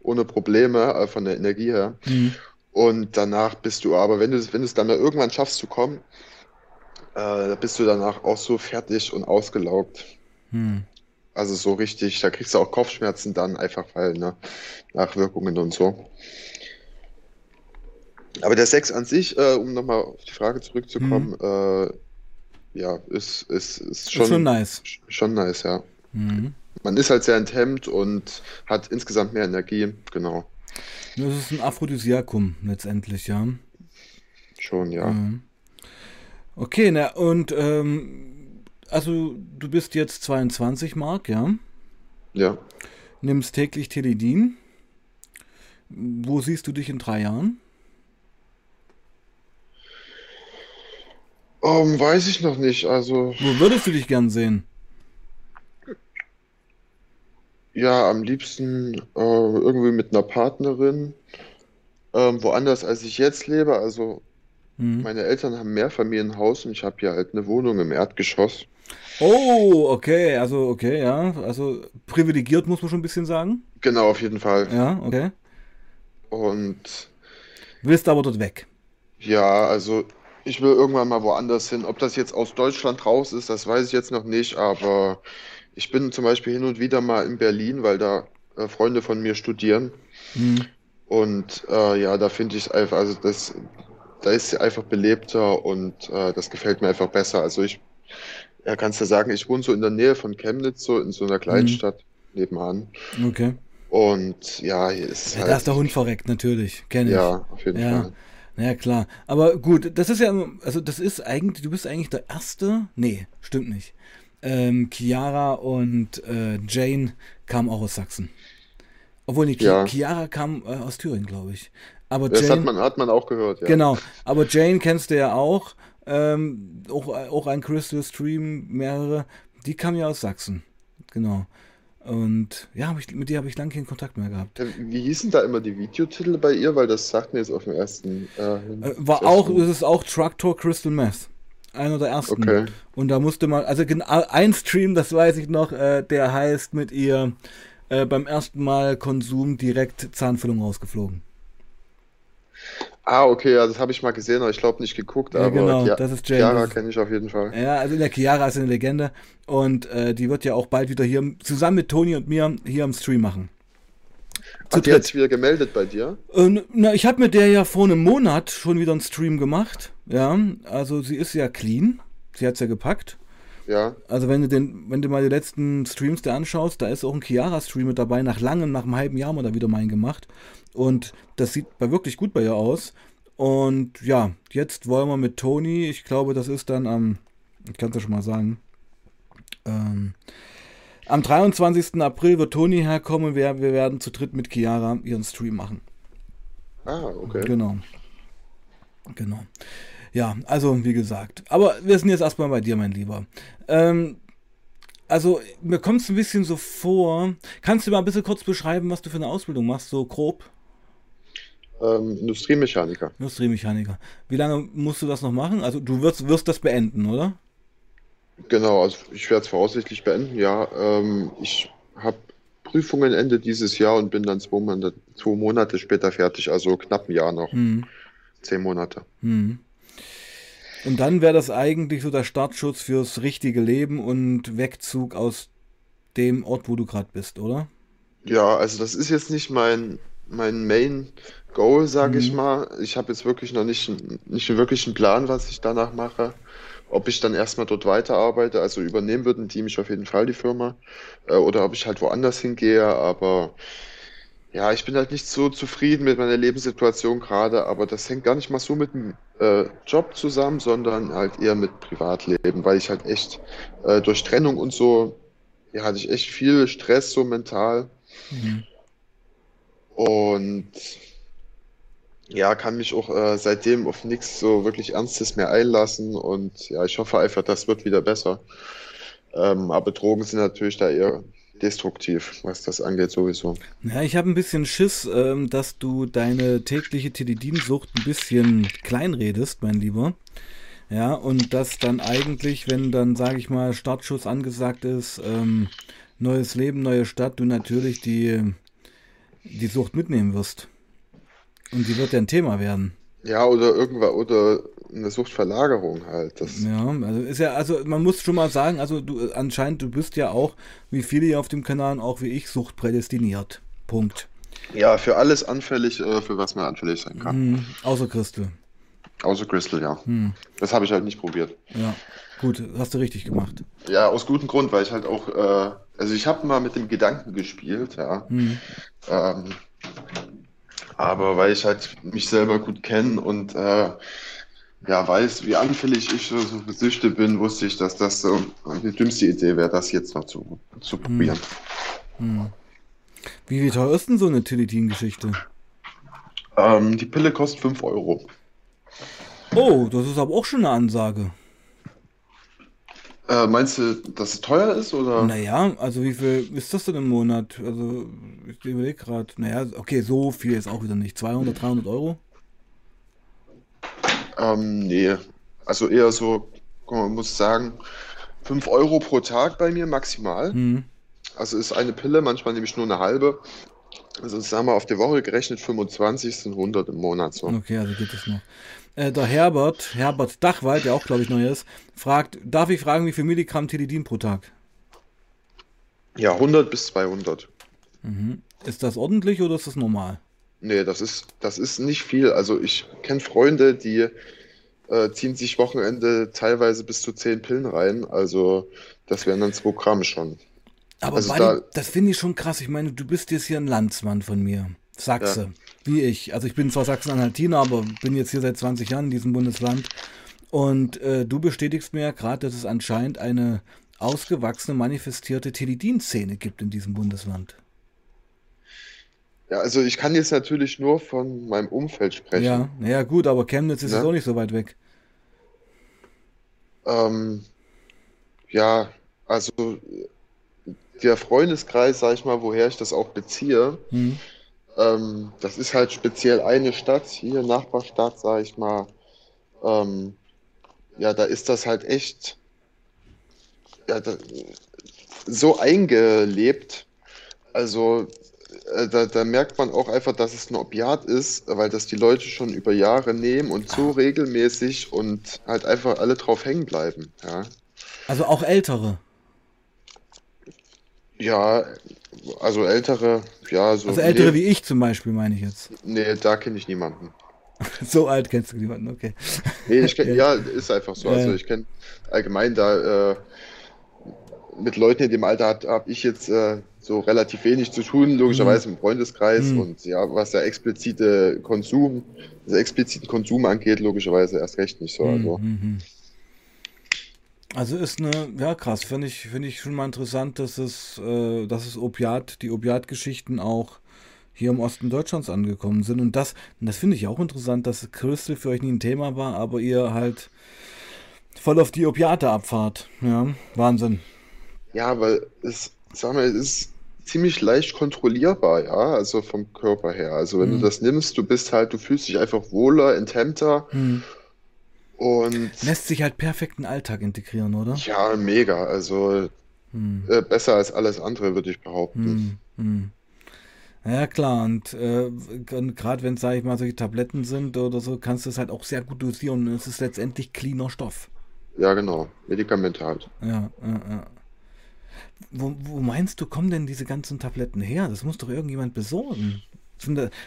ohne Probleme, von der Energie her. Hm. Und danach bist du, aber wenn du, wenn du es dann mal irgendwann schaffst zu kommen, äh, da bist du danach auch so fertig und ausgelaugt. Hm. Also so richtig, da kriegst du auch Kopfschmerzen dann einfach, weil, ne, Nachwirkungen und so. Aber der Sex an sich, äh, um nochmal auf die Frage zurückzukommen, äh, ja, ist, ist, ist Hm. Ist schon schon, nice. schon nice, ja. Hm. Man ist halt sehr enthemmt und hat insgesamt mehr Energie, genau. Das ist ein Aphrodisiakum letztendlich, ja. Schon, ja. Mhm. Okay, na und ähm, also du bist jetzt 22, Mark, ja? Ja. Nimmst täglich Teledin. Wo siehst du dich in drei Jahren? Ähm, weiß ich noch nicht. Also, Wo würdest du dich gern sehen? Ja, am liebsten äh, irgendwie mit einer Partnerin, ähm, woanders als ich jetzt lebe. Also, Hm. meine Eltern haben ein Mehrfamilienhaus und ich habe hier halt eine Wohnung im Erdgeschoss. Oh, okay, also okay, ja, also privilegiert muss man schon ein bisschen sagen. Genau, auf jeden Fall. Ja, okay. Und Willst aber dort weg. ja, also ich will irgendwann mal woanders hin. Ob das jetzt aus Deutschland raus ist, das weiß ich jetzt noch nicht, aber ich bin zum Beispiel hin und wieder mal in Berlin, weil da äh, Freunde von mir studieren. Hm. Und äh, ja, da finde ich es einfach, also das, da ist sie einfach belebter und äh, das gefällt mir einfach besser. Also ich, ja, kannst du sagen, ich wohne so in der Nähe von Chemnitz, so in so einer. Kleinstadt nebenan. Okay. Und ja, hier ist Ja, da ist der halt, Hund verreckt, natürlich. Kenne ich. ja, auf jeden Ja, Fall. ja klar. Aber gut, das ist ja, also das ist eigentlich, du bist eigentlich der Erste. Nee, stimmt nicht. Ähm, Chiara und äh, Jane kamen auch aus Sachsen. Obwohl, nee, Chi Ja, Chiara kam äh, aus Thüringen, glaube ich. Aber das hat Jane, man, hat man auch gehört, ja. genau. Aber Jane kennst du ja auch. Ähm, auch, auch ein Crystal Stream, mehrere. Die kam ja aus Sachsen. Genau. Und ja, ich, mit der habe ich lange keinen Kontakt mehr gehabt. Wie hießen da immer die Videotitel bei ihr? Weil das sagt mir jetzt auf den ersten, äh, Äh, war auch, es ist auch Traktor Crystal Meth. Einer der ersten. Okay. Und da musste man, also genau ein Stream, das weiß ich noch, äh, der heißt mit ihr äh, beim ersten Mal Konsum direkt Zahnfüllung rausgeflogen. Ah, okay, ja, das habe ich mal gesehen, aber ich glaube nicht geguckt, Ja, aber genau, Chia das ist Jane. Chiara kenne ich auf jeden Fall. ja, also in der Chiara ist eine Legende. Und äh, die wird ja auch bald wieder hier zusammen mit Toni und mir hier am Stream machen. Zu die hat dritt. sich wieder gemeldet bei dir? Und, na, ich habe mit der ja vor einem Monat schon wieder einen Stream gemacht. Ja, also sie ist ja clean. Sie hat's ja gepackt. Ja. Also wenn du den, wenn du mal die letzten Streams dir anschaust, da ist auch ein Chiara-Stream mit dabei. Nach langem, nach einem halben Jahr haben wir da wieder meinen gemacht. Und das sieht bei wirklich gut bei ihr aus. Und ja, jetzt wollen wir mit Toni, ich glaube, das ist dann am, ich kann es ja schon mal sagen, ähm, am 23. April wird Toni herkommen und wir, wir werden zu dritt mit Chiara ihren Stream machen. Ah, okay. Genau. Genau. Ja, also wie gesagt. Aber wir sind jetzt erstmal bei dir, mein Lieber. Ähm, also mir kommt es ein bisschen so vor. Kannst du mal ein bisschen kurz beschreiben, was du für eine Ausbildung machst, so grob? Ähm, Industriemechaniker. Industriemechaniker. Wie lange musst du das noch machen? Also du wirst, wirst das beenden, oder? Genau, also ich werde es voraussichtlich beenden, ja. Ähm, ich habe Prüfungen Ende dieses Jahr und bin dann zwei Monate, zwei Monate später fertig, also knapp ein Jahr noch. Hm. Zehn Monate. Hm. Und dann wäre das eigentlich so der Startschutz fürs richtige Leben und Wegzug aus dem Ort, wo du gerade bist, oder? Ja, also das ist jetzt nicht mein, mein Main Goal, sage ich Hm. mal. Ich habe jetzt wirklich noch nicht, nicht wirklich einen Plan, was ich danach mache. Ob ich dann erstmal dort weiterarbeite, also übernehmen würden die mich auf jeden Fall, die Firma, äh, oder ob ich halt woanders hingehe. Aber ja, ich bin halt nicht so zufrieden mit meiner Lebenssituation gerade, aber das hängt gar nicht mal so mit dem äh, Job zusammen, sondern halt eher mit Privatleben, weil ich halt echt äh, durch Trennung und so, ja, hatte ich echt viel Stress so mental. Mhm. Und ja, kann mich auch äh, seitdem auf nichts so wirklich Ernstes mehr einlassen. Und ja, ich hoffe einfach, das wird wieder besser. Ähm, aber Drogen sind natürlich da eher destruktiv, was das angeht, sowieso. Ja, ich habe ein bisschen Schiss, ähm, dass du deine tägliche Tilidin-Sucht ein bisschen kleinredest, mein Lieber. Ja, und dass dann eigentlich, wenn dann, sage ich mal, Startschuss angesagt ist, ähm, neues Leben, neue Stadt, du natürlich die, die Sucht mitnehmen wirst. Und die wird ja ein Thema werden. Ja, oder irgendwas, oder eine Suchtverlagerung halt. Das, Ja, also ist ja, also man muss schon mal sagen, also du anscheinend, du bist ja auch, wie viele hier auf dem Kanal, auch wie ich, suchtprädestiniert. Punkt. ja, für alles anfällig, äh, für was man anfällig sein kann. Hm, außer Christel. Außer Crystal, ja. Hm, Das habe ich halt nicht probiert. ja, gut, hast du richtig gemacht. Ja, aus gutem Grund, weil ich halt auch, äh, also ich habe mal mit dem Gedanken gespielt, ja. Hm, Ähm, aber weil ich halt mich selber gut kenne und äh, ja weiß, wie anfällig ich so so für Süchte bin, wusste ich, dass das so die dümmste Idee wäre, das jetzt noch zu, zu probieren. hm. Wie, wie teuer ist denn so eine Tilidin-Geschichte? Ähm, die Pille kostet 5 Euro. Oh, das ist aber auch schon eine Ansage. Äh, meinst du, dass es teuer ist oder? Naja, also wie viel ist das denn im Monat? Also, ich überlege gerade. Naja, okay, so viel ist auch wieder nicht. 200, 300 Euro? Ähm, nee, also eher so, man muss sagen, 5 Euro pro Tag bei mir maximal. Hm. Also ist eine Pille, manchmal nehme ich nur eine halbe. Also sagen wir auf die Woche gerechnet 25 sind 100 im Monat so. Okay, also geht es noch. Äh, der Herbert, Herbert Dachwald, der auch, glaube ich, neu ist, fragt, darf ich fragen, wie viel Milligramm Tilidin pro Tag? Ja, 100 bis 200. Mhm. Ist das ordentlich oder ist das normal? Nee, das ist, das ist nicht viel. Also ich kenne Freunde, die äh, ziehen sich Wochenende teilweise bis zu 10 Pillen rein. Also das wären dann 2 Gramm schon. Aber Also Buddy, da- das finde ich schon krass. Ich meine, du bist jetzt hier ein Landsmann von mir. Sachse, wie ich. Also ich bin zwar Sachsen-Anhaltiner, aber bin jetzt hier seit 20 Jahren in diesem Bundesland. Und äh, du bestätigst mir ja gerade, dass es anscheinend eine ausgewachsene, manifestierte Tilidin-Szene gibt in diesem Bundesland. Ja, also ich kann jetzt natürlich nur von meinem Umfeld sprechen. Ja, naja gut, aber Chemnitz ist Ja. jetzt auch nicht so weit weg. Ähm, ja, also der Freundeskreis, sag ich mal, woher ich das auch beziehe, Hm. ähm, das ist halt speziell eine Stadt, hier Nachbarstadt, sag ich mal. Ähm, ja, da ist das halt echt ja, da, so eingelebt. Also äh, da, da merkt man auch einfach, dass es ein Opiat ist, weil das die Leute schon über Jahre nehmen und so regelmäßig und halt einfach alle drauf hängen bleiben. Ja, Also auch ältere. Ja also ältere, ja, so. Also ältere nee, wie ich zum Beispiel, meine ich jetzt. nee, da kenne ich niemanden. So alt kennst du niemanden, okay. Nee, ich kenn, ja, ist einfach so. Ja, Also ja. ich kenne allgemein da äh, mit Leuten in dem Alter habe hab ich jetzt äh, so relativ wenig zu tun, logischerweise im Freundeskreis Mhm. und ja, was der explizite Konsum, also expliziten Konsum angeht, logischerweise erst recht nicht so. Also, Mhm, mhm. Also ist eine, ja krass, finde ich, finde ich schon mal interessant, dass es, äh, dass es Opiat, die Opiatgeschichten auch hier im Osten Deutschlands angekommen sind. Und das, das finde ich auch interessant, dass Crystal für euch nie ein Thema war, aber ihr halt voll auf die Opiate abfahrt. Ja, Wahnsinn. ja, weil es, sag mal, es ist ziemlich leicht kontrollierbar, ja, also vom Körper her. Also wenn Mhm. du das nimmst, du bist halt, du fühlst dich einfach wohler, enthemmter. Hm. Und Lässt sich halt perfekt in den Alltag integrieren, oder? ja, mega. Also Hm. äh, besser als alles andere, würde ich behaupten. Hm. Hm. Ja, klar, und äh, gerade wenn es, sage ich mal, solche Tabletten sind oder so, kannst du es halt auch sehr gut dosieren und es ist letztendlich cleaner Stoff. Ja, genau. Medikamente halt. Ja, ja, ja. Wo, wo meinst du, kommen denn diese ganzen Tabletten her? Das muss doch irgendjemand besorgen.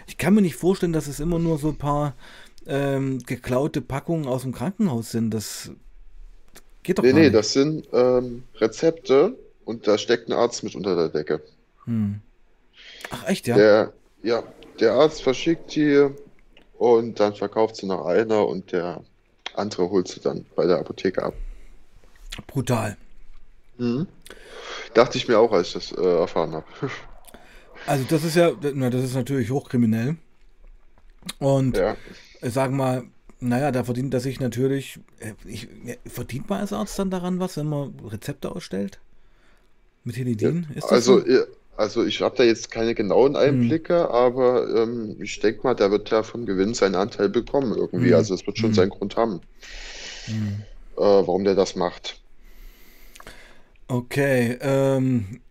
Ich kann mir nicht vorstellen, dass es immer nur so ein paar ähm, geklaute Packungen aus dem Krankenhaus sind. Das geht doch Nee, gar nee, nicht. das sind ähm, Rezepte und da steckt ein Arzt mit unter der Decke. Hm. Ach, echt, ja? Der, ja, der Arzt verschickt die und dann verkauft sie nach einer und der andere holt sie dann bei der Apotheke ab. Brutal. Mhm. Dachte ich mir auch, als ich das äh, erfahren habe. Also das ist ja, na, das ist natürlich hochkriminell. Und Ja. sagen mal, naja, da verdient er sich natürlich, äh, ich, ja, verdient man als Arzt dann daran was, wenn man Rezepte ausstellt? Mit Helidin? Ist das Also, so? also ich habe da jetzt keine genauen Einblicke, aber ähm, ich denke mal, der wird ja vom Gewinn seinen Anteil bekommen irgendwie. Mhm. Also es wird schon Mhm. seinen Grund haben, Hm. äh, warum der das macht. Okay, ähm,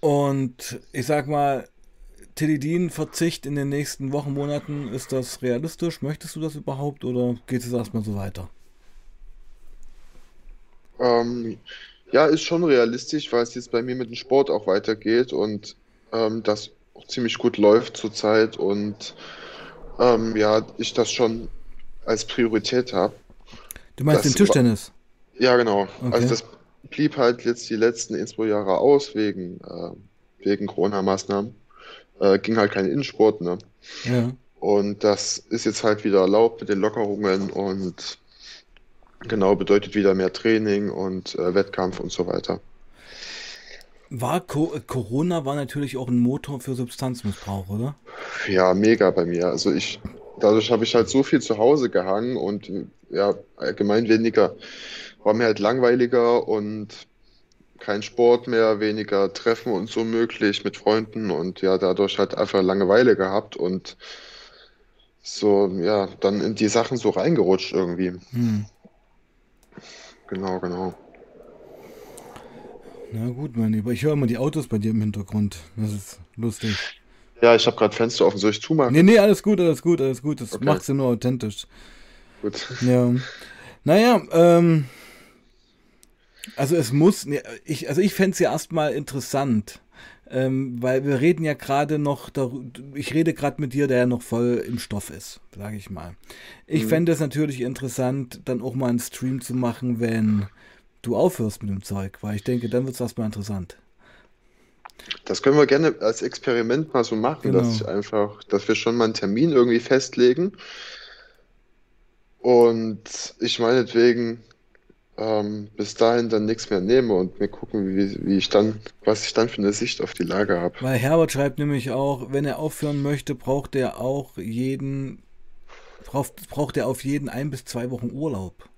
und ich sag mal, Tilidin-Verzicht in den nächsten Wochen, Monaten, ist das realistisch? Möchtest du das überhaupt oder geht es erstmal so weiter? Ähm, ja, ist schon realistisch, weil es jetzt bei mir mit dem Sport auch weitergeht und ähm, das auch ziemlich gut läuft zurzeit und ähm, ja, ich das schon als Priorität habe. Du meinst Das den Tischtennis? Ja, genau. Okay. Also das blieb halt jetzt die letzten Inspo-Jahre aus wegen, äh, wegen Corona-Maßnahmen. Äh, ging halt kein Innensport, ne? Ja. Und das ist jetzt halt wieder erlaubt mit den Lockerungen und genau bedeutet wieder mehr Training und äh, Wettkampf und so weiter. War Co Corona war natürlich auch ein Motor für Substanzmissbrauch, oder? Ja, mega bei mir. Also ich, dadurch habe ich halt so viel zu Hause gehangen und ja, allgemein weniger, war mir halt langweiliger und kein Sport mehr, weniger Treffen und so möglich mit Freunden und ja, dadurch halt einfach Langeweile gehabt und so, ja, dann in die Sachen so reingerutscht irgendwie. Hm. Genau, genau. Na gut, mein Lieber. Ich höre immer die Autos bei dir im Hintergrund. Das ist lustig. Ja, ich habe gerade Fenster offen. Soll ich zumachen? Nee, nee, alles gut, alles gut, alles gut. Das Okay. macht sie nur authentisch. Gut. Ja. Naja, ähm. Also es muss, nee, ich, also ich fände es ja erstmal interessant, ähm, weil wir reden ja gerade noch, ich rede gerade mit dir, der ja noch voll im Stoff ist, sage ich mal. Ich Mhm. fände es natürlich interessant, dann auch mal einen Stream zu machen, wenn du aufhörst mit dem Zeug, weil ich denke, dann wird es erstmal interessant. Das können wir gerne als Experiment mal so machen, Genau. dass ich einfach, dass wir schon mal einen Termin irgendwie festlegen und ich meinetwegen ähm, bis dahin dann nichts mehr nehme und wir gucken, wie, wie ich dann, was ich dann für eine Sicht auf die Lage habe. Weil Herbert schreibt nämlich auch, wenn er aufhören möchte, braucht er auch jeden, braucht, braucht er auf jeden ein bis zwei Wochen Urlaub.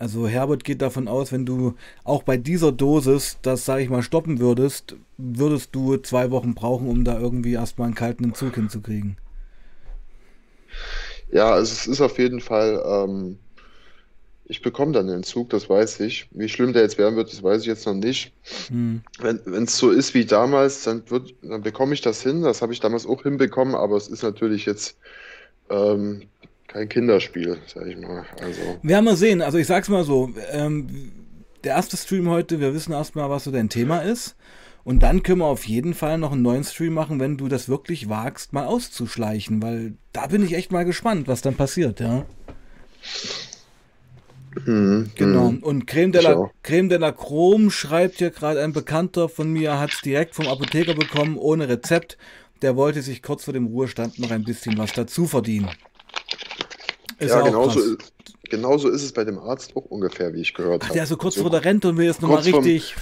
Also Herbert geht davon aus, wenn du auch bei dieser Dosis das, sage ich mal, stoppen würdest, würdest du zwei Wochen brauchen, um da irgendwie erstmal einen kalten Entzug hinzukriegen. Ja, also es ist auf jeden Fall, ähm, ich bekomme dann den Entzug, das weiß ich. Wie schlimm der jetzt werden wird, das weiß ich jetzt noch nicht. Hm. Wenn es so ist wie damals, dann wird, dann bekomme ich das hin. Das habe ich damals auch hinbekommen, aber es ist natürlich jetzt ähm, kein Kinderspiel, sag ich mal. Also, wir sehen. Also ich sag's mal so, ähm, der erste Stream heute, wir wissen erstmal, was so dein Thema ist. Und dann können wir auf jeden Fall noch einen neuen Stream machen, wenn du das wirklich wagst, mal auszuschleichen, weil da bin ich echt mal gespannt, was dann passiert, ja. Hm, Genau. hm. Und Creme de la. Creme de la Chrome schreibt hier gerade ein Bekannter von mir, hat es direkt vom Apotheker bekommen, ohne Rezept. Der wollte sich kurz vor dem Ruhestand noch ein bisschen was dazu verdienen. Ist Ja, auch genauso ist, es bei dem Arzt auch ungefähr, wie ich gehört Ach, habe. der ist so kurz So vor der Rente und will jetzt nochmal richtig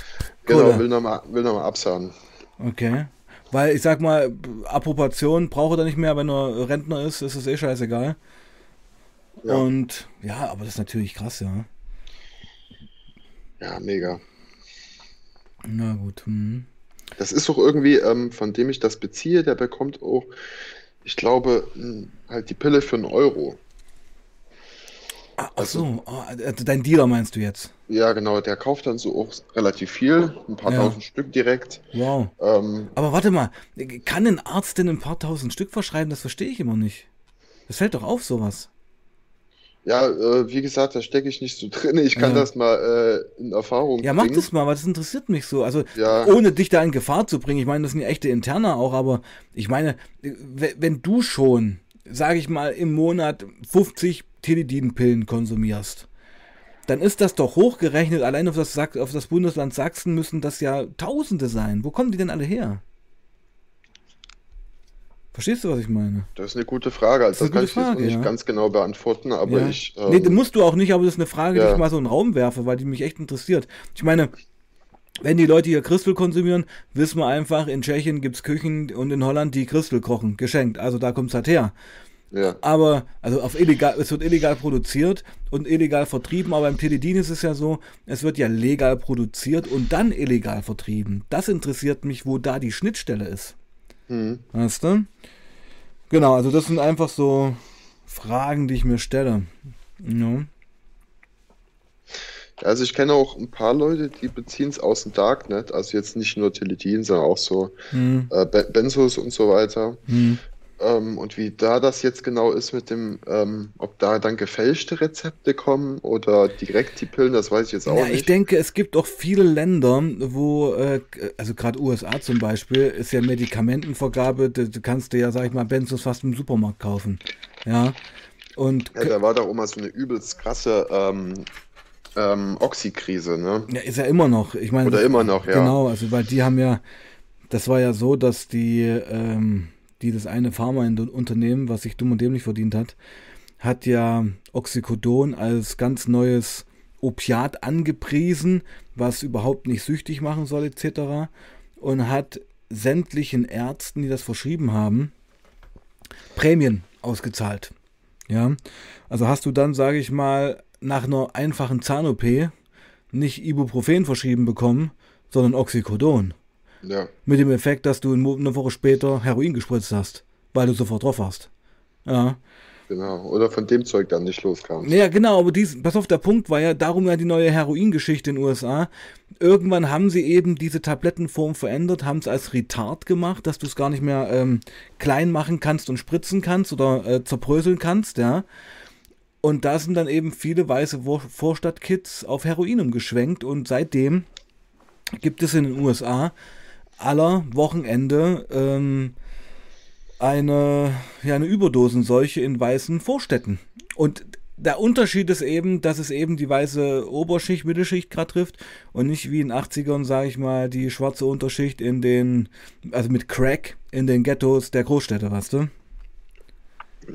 Genau, Kohle. will nochmal will noch mal absahen. Okay. Weil ich sag mal, Approbation braucht er nicht mehr, wenn er Rentner ist, ist es eh scheißegal. Ja. Und ja, aber das ist natürlich krass, ja. Ja, mega. Na gut. Hm. Das ist auch irgendwie, ähm, von dem ich das beziehe, der bekommt auch, ich glaube, halt die Pille für einen Euro. Ah, ach so, oh, also dein Dealer meinst du jetzt? Ja, genau, der kauft dann so auch relativ viel, ein paar Ja. tausend Stück direkt. Wow. Ähm, Aber warte mal, kann ein Arzt denn ein paar tausend Stück verschreiben? Das verstehe ich immer nicht. Das fällt doch auf, sowas. Ja, äh, wie gesagt, da stecke ich nicht so drin. Ich kann Ja. das mal äh, in Erfahrung Ja, mach bringen. das mal, weil das interessiert mich so. Also, Ja. ohne dich da in Gefahr zu bringen. Ich meine, das sind ja echte Interner auch, aber ich meine, w- wenn du schon, sage ich mal, im Monat 50 Teledin-Pillen konsumierst, dann ist das doch hochgerechnet. Allein auf das, auf das Bundesland Sachsen müssen das ja Tausende sein. Wo kommen die denn alle her? Verstehst du, was ich meine? Das ist eine gute Frage. Also Das das, kann ich Frage, nicht ja. ganz genau beantworten, aber Ja. ich. nee, ähm, das musst du auch nicht, aber das ist eine Frage, die ja. ich mal so in den Raum werfe, weil die mich echt interessiert. Ich meine, wenn die Leute hier Christel konsumieren, wissen wir einfach, in Tschechien gibt es Küchen und in Holland, die Christel kochen, geschenkt. Also da kommt es halt her. ja. Aber, also auf illegal, es wird illegal produziert und illegal vertrieben, aber beim Teledin ist es ja so, es wird ja legal produziert und dann illegal vertrieben. Das interessiert mich, wo da die Schnittstelle ist. Hm. Weißt du? Genau, also das sind einfach so Fragen, die ich mir stelle. Ja. Also ich kenne auch ein paar Leute, die beziehen es aus dem Darknet, also jetzt nicht nur Teledin, sondern auch so Hm, äh, Be- Benzos und so weiter. hm. Ähm, und wie da das jetzt genau ist mit dem, ähm, ob da dann gefälschte Rezepte kommen oder direkt die Pillen, das weiß ich jetzt auch Ja, ich nicht. denke, es gibt auch viele Länder, wo, äh, also gerade USA zum Beispiel, ist ja Medikamentenvergabe, du, du kannst dir ja, sag ich mal, Benzos fast im Supermarkt kaufen. Ja. Und Ja, da war doch auch mal so eine übelst krasse ähm, ähm, Oxy-Krise, ne? Ja, ist ja immer noch. Ich meine, Oder immer noch, ja. Genau, also weil die haben ja, das war ja so, dass die, ähm, die das eine Pharmaunternehmen, was sich dumm und dämlich verdient hat, hat ja Oxycodon als ganz neues Opiat angepriesen, was überhaupt nicht süchtig machen soll, etc. Und hat sämtlichen Ärzten, die das verschrieben haben, Prämien ausgezahlt. Ja, also hast du dann, sage ich mal, nach einer einfachen Zahn-OP nicht Ibuprofen verschrieben bekommen, sondern Oxycodon. Ja, Mit dem Effekt, dass du eine Woche später Heroin gespritzt hast, weil du sofort drauf warst. Ja. genau. Oder von dem Zeug dann nicht loskam. Ja, genau, aber dies, pass auf, der Punkt war ja, darum ja die neue Heroingeschichte in den USA. Irgendwann haben sie eben diese Tablettenform verändert, haben es als Retard gemacht, dass du es gar nicht mehr ähm, klein machen kannst und spritzen kannst oder äh, zerbröseln kannst, ja. Und da sind dann eben viele weiße Vorstadtkids auf Heroin umgeschwenkt und seitdem gibt es in den USA aller Wochenende ähm, eine, ja, eine Überdosenseuche in weißen Vorstädten. Und der Unterschied ist eben, dass es eben die weiße Oberschicht, Mittelschicht gerade trifft und nicht wie in den 80ern, sage ich mal, die schwarze Unterschicht in den, also mit Crack in den Ghettos der Großstädte, weißt du?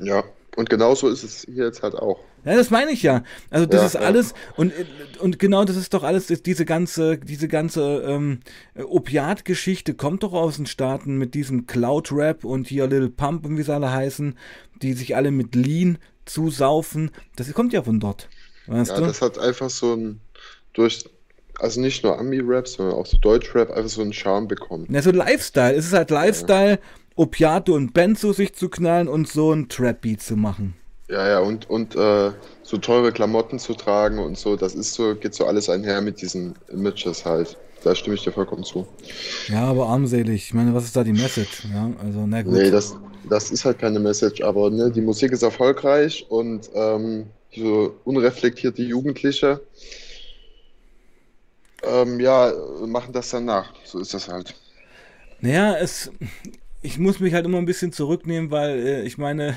Ja, und genauso ist es hier jetzt halt auch. Ja, das meine ich ja. Also das Ja, ist ja. alles und, und genau das ist doch alles, diese ganze, diese ganze ähm, Opiatgeschichte kommt doch aus den Staaten mit diesem Cloud-Rap und hier Little Pump und wie sie alle heißen, die sich alle mit Lean zusaufen. Das kommt ja von dort. Weißt Ja, du? das hat einfach so ein, durch, also nicht nur Ami-Rap, sondern auch so Deutsch-Rap, einfach so einen Charme bekommen. Ja, so Lifestyle. Es ist halt Lifestyle, Opiate und Benzo sich zu knallen und so ein Trap-Beat zu machen. Ja, ja, und, und äh, so teure Klamotten zu tragen und so, das ist so, geht so alles einher mit diesen Images halt. Da stimme ich dir vollkommen zu. Ja, aber armselig. Ich meine, was ist da die Message? Ja, also, na gut. Nee, das, das ist halt keine Message, aber ne, die Musik ist erfolgreich und ähm, so unreflektierte Jugendliche ähm, ja, machen das dann nach. So ist das halt. Naja, es. Ich muss mich halt immer ein bisschen zurücknehmen, weil äh, ich meine,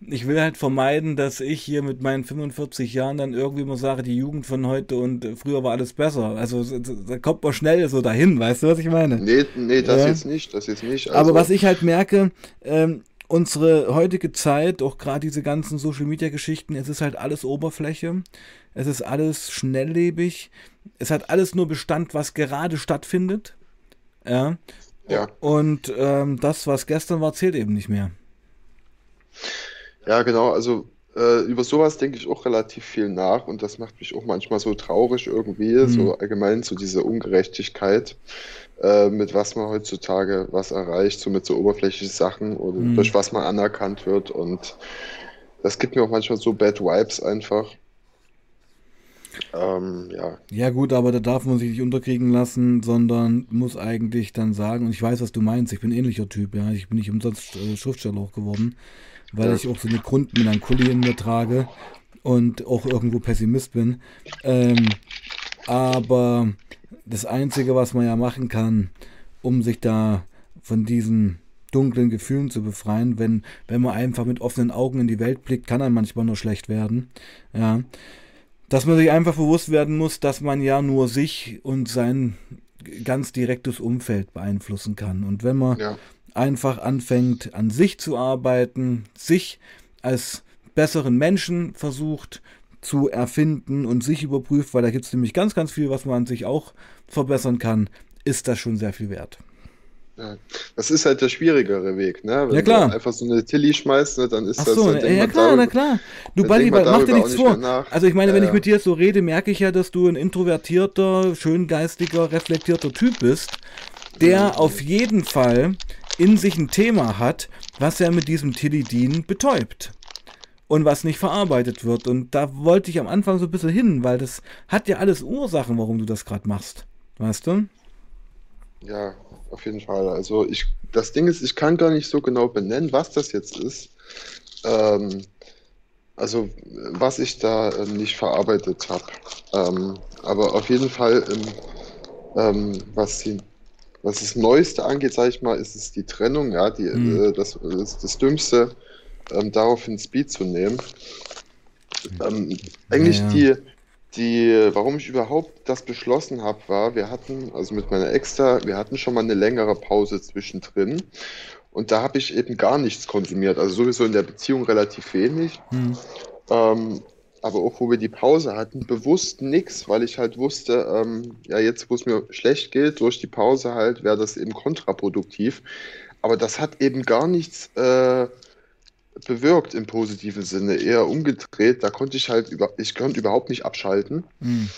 ich will halt vermeiden, dass ich hier mit meinen 45 Jahren dann irgendwie immer sage, die Jugend von heute und äh, früher war alles besser. Also da kommt man schnell so dahin, weißt du, was ich meine? Nee, nee, das Ja. jetzt nicht, das jetzt nicht. Aber Also, was ich halt merke, ähm, unsere heutige Zeit, auch gerade diese ganzen Social Media Geschichten, es ist halt alles Oberfläche, es ist alles schnelllebig, es hat alles nur Bestand, was gerade stattfindet. Ja. Ja. Und ähm, das, was gestern war, zählt eben nicht mehr. Ja, genau, also äh, über sowas denke ich auch relativ viel nach und das macht mich auch manchmal so traurig irgendwie, Mhm. so allgemein so diese Ungerechtigkeit, äh, mit was man heutzutage was erreicht, so mit so oberflächlichen Sachen oder Mhm. durch was man anerkannt wird und das gibt mir auch manchmal so Bad Vibes einfach. Ähm, ja. Ja gut, aber da darf man sich nicht unterkriegen lassen, sondern muss eigentlich dann sagen, und ich weiß, was du meinst, ich bin ein ähnlicher Typ, ja, ich bin nicht umsonst äh, Schriftsteller auch geworden, weil ja. ich auch so eine Grundmelancholie in mir trage und auch irgendwo Pessimist bin. Ähm, aber das Einzige, was man ja machen kann, um sich da von diesen dunklen Gefühlen zu befreien, wenn, wenn man einfach mit offenen Augen in die Welt blickt, kann einem manchmal nur schlecht werden. Ja dass man sich einfach bewusst werden muss, dass man ja nur sich und sein ganz direktes Umfeld beeinflussen kann. Und wenn man ja. einfach anfängt, an sich zu arbeiten, sich als besseren Menschen versucht zu erfinden und sich überprüft, weil da gibt es nämlich ganz, ganz viel, was man an sich auch verbessern kann, ist das schon sehr viel wert. Ja, das ist halt der schwierigere Weg, ne? Wenn ja, klar. du einfach so eine Tilly schmeißt, ne, dann ist Ach das so, ne, ja, klar, na klar. Du, Buddy, mach dir nichts vor. Also, ich meine, wenn ich mit dir so rede, merke ich ja, dass du ein introvertierter, schöngeistiger, reflektierter Typ bist, der mhm. auf jeden Fall in sich ein Thema hat, was er mit diesem Tilidin betäubt. Und was nicht verarbeitet wird. Und da wollte ich am Anfang so ein bisschen hin, weil das hat ja alles Ursachen, warum du das gerade machst. Weißt du? Ja, auf jeden Fall. Also ich, das Ding ist, ich kann gar nicht so genau benennen, was das jetzt ist. Ähm, also was ich da äh, nicht verarbeitet habe. Ähm, aber auf jeden Fall, ähm, was, die, was das Neueste angeht, sage ich mal, ist es die Trennung, ja, die, mhm. äh, das, das, das Dümmste, ähm, daraufhin Speed zu nehmen. Ähm, eigentlich ja. die die, warum ich überhaupt das beschlossen habe, war, wir hatten, also mit meiner Ex da, wir hatten schon mal eine längere Pause zwischendrin und da habe ich eben gar nichts konsumiert. Also sowieso in der Beziehung relativ wenig. Hm. Ähm, aber auch wo wir die Pause hatten, bewusst nichts, weil ich halt wusste, ähm, ja, jetzt wo es mir schlecht geht, durch die Pause halt, wäre das eben kontraproduktiv. Aber das hat eben gar nichts äh, bewirkt im positiven Sinne, eher umgedreht. Da konnte ich halt über, ich konnte überhaupt nicht abschalten. Mhm.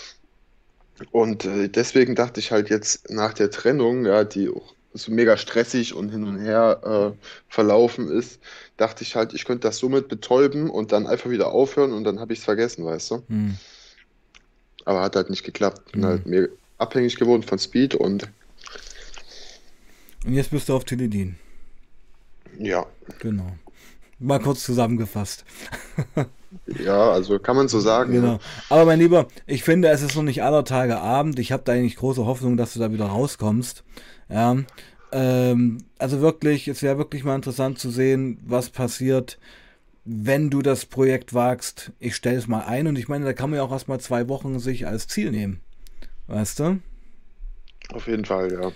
Und äh, deswegen dachte ich halt jetzt nach der Trennung, ja, die auch so mega stressig und hin und her äh, verlaufen ist, dachte ich halt, ich könnte das somit betäuben und dann einfach wieder aufhören und dann habe ich es vergessen, weißt du? Mhm. Aber hat halt nicht geklappt. Bin mhm. halt mehr abhängig geworden von Speed und. Und jetzt bist du auf Teledin. Ja. Genau. Mal kurz zusammengefasst. ja, also kann man so sagen. Genau. Aber mein Lieber, ich finde, es ist noch nicht aller Tage Abend. Ich habe da eigentlich große Hoffnung, dass du da wieder rauskommst. Ja. Ähm, also wirklich, es wäre wirklich mal interessant zu sehen, was passiert, wenn du das Projekt wagst. Ich stelle es mal ein und ich meine, da kann man ja auch erstmal zwei Wochen sich als Ziel nehmen. Weißt du? Auf jeden Fall, ja.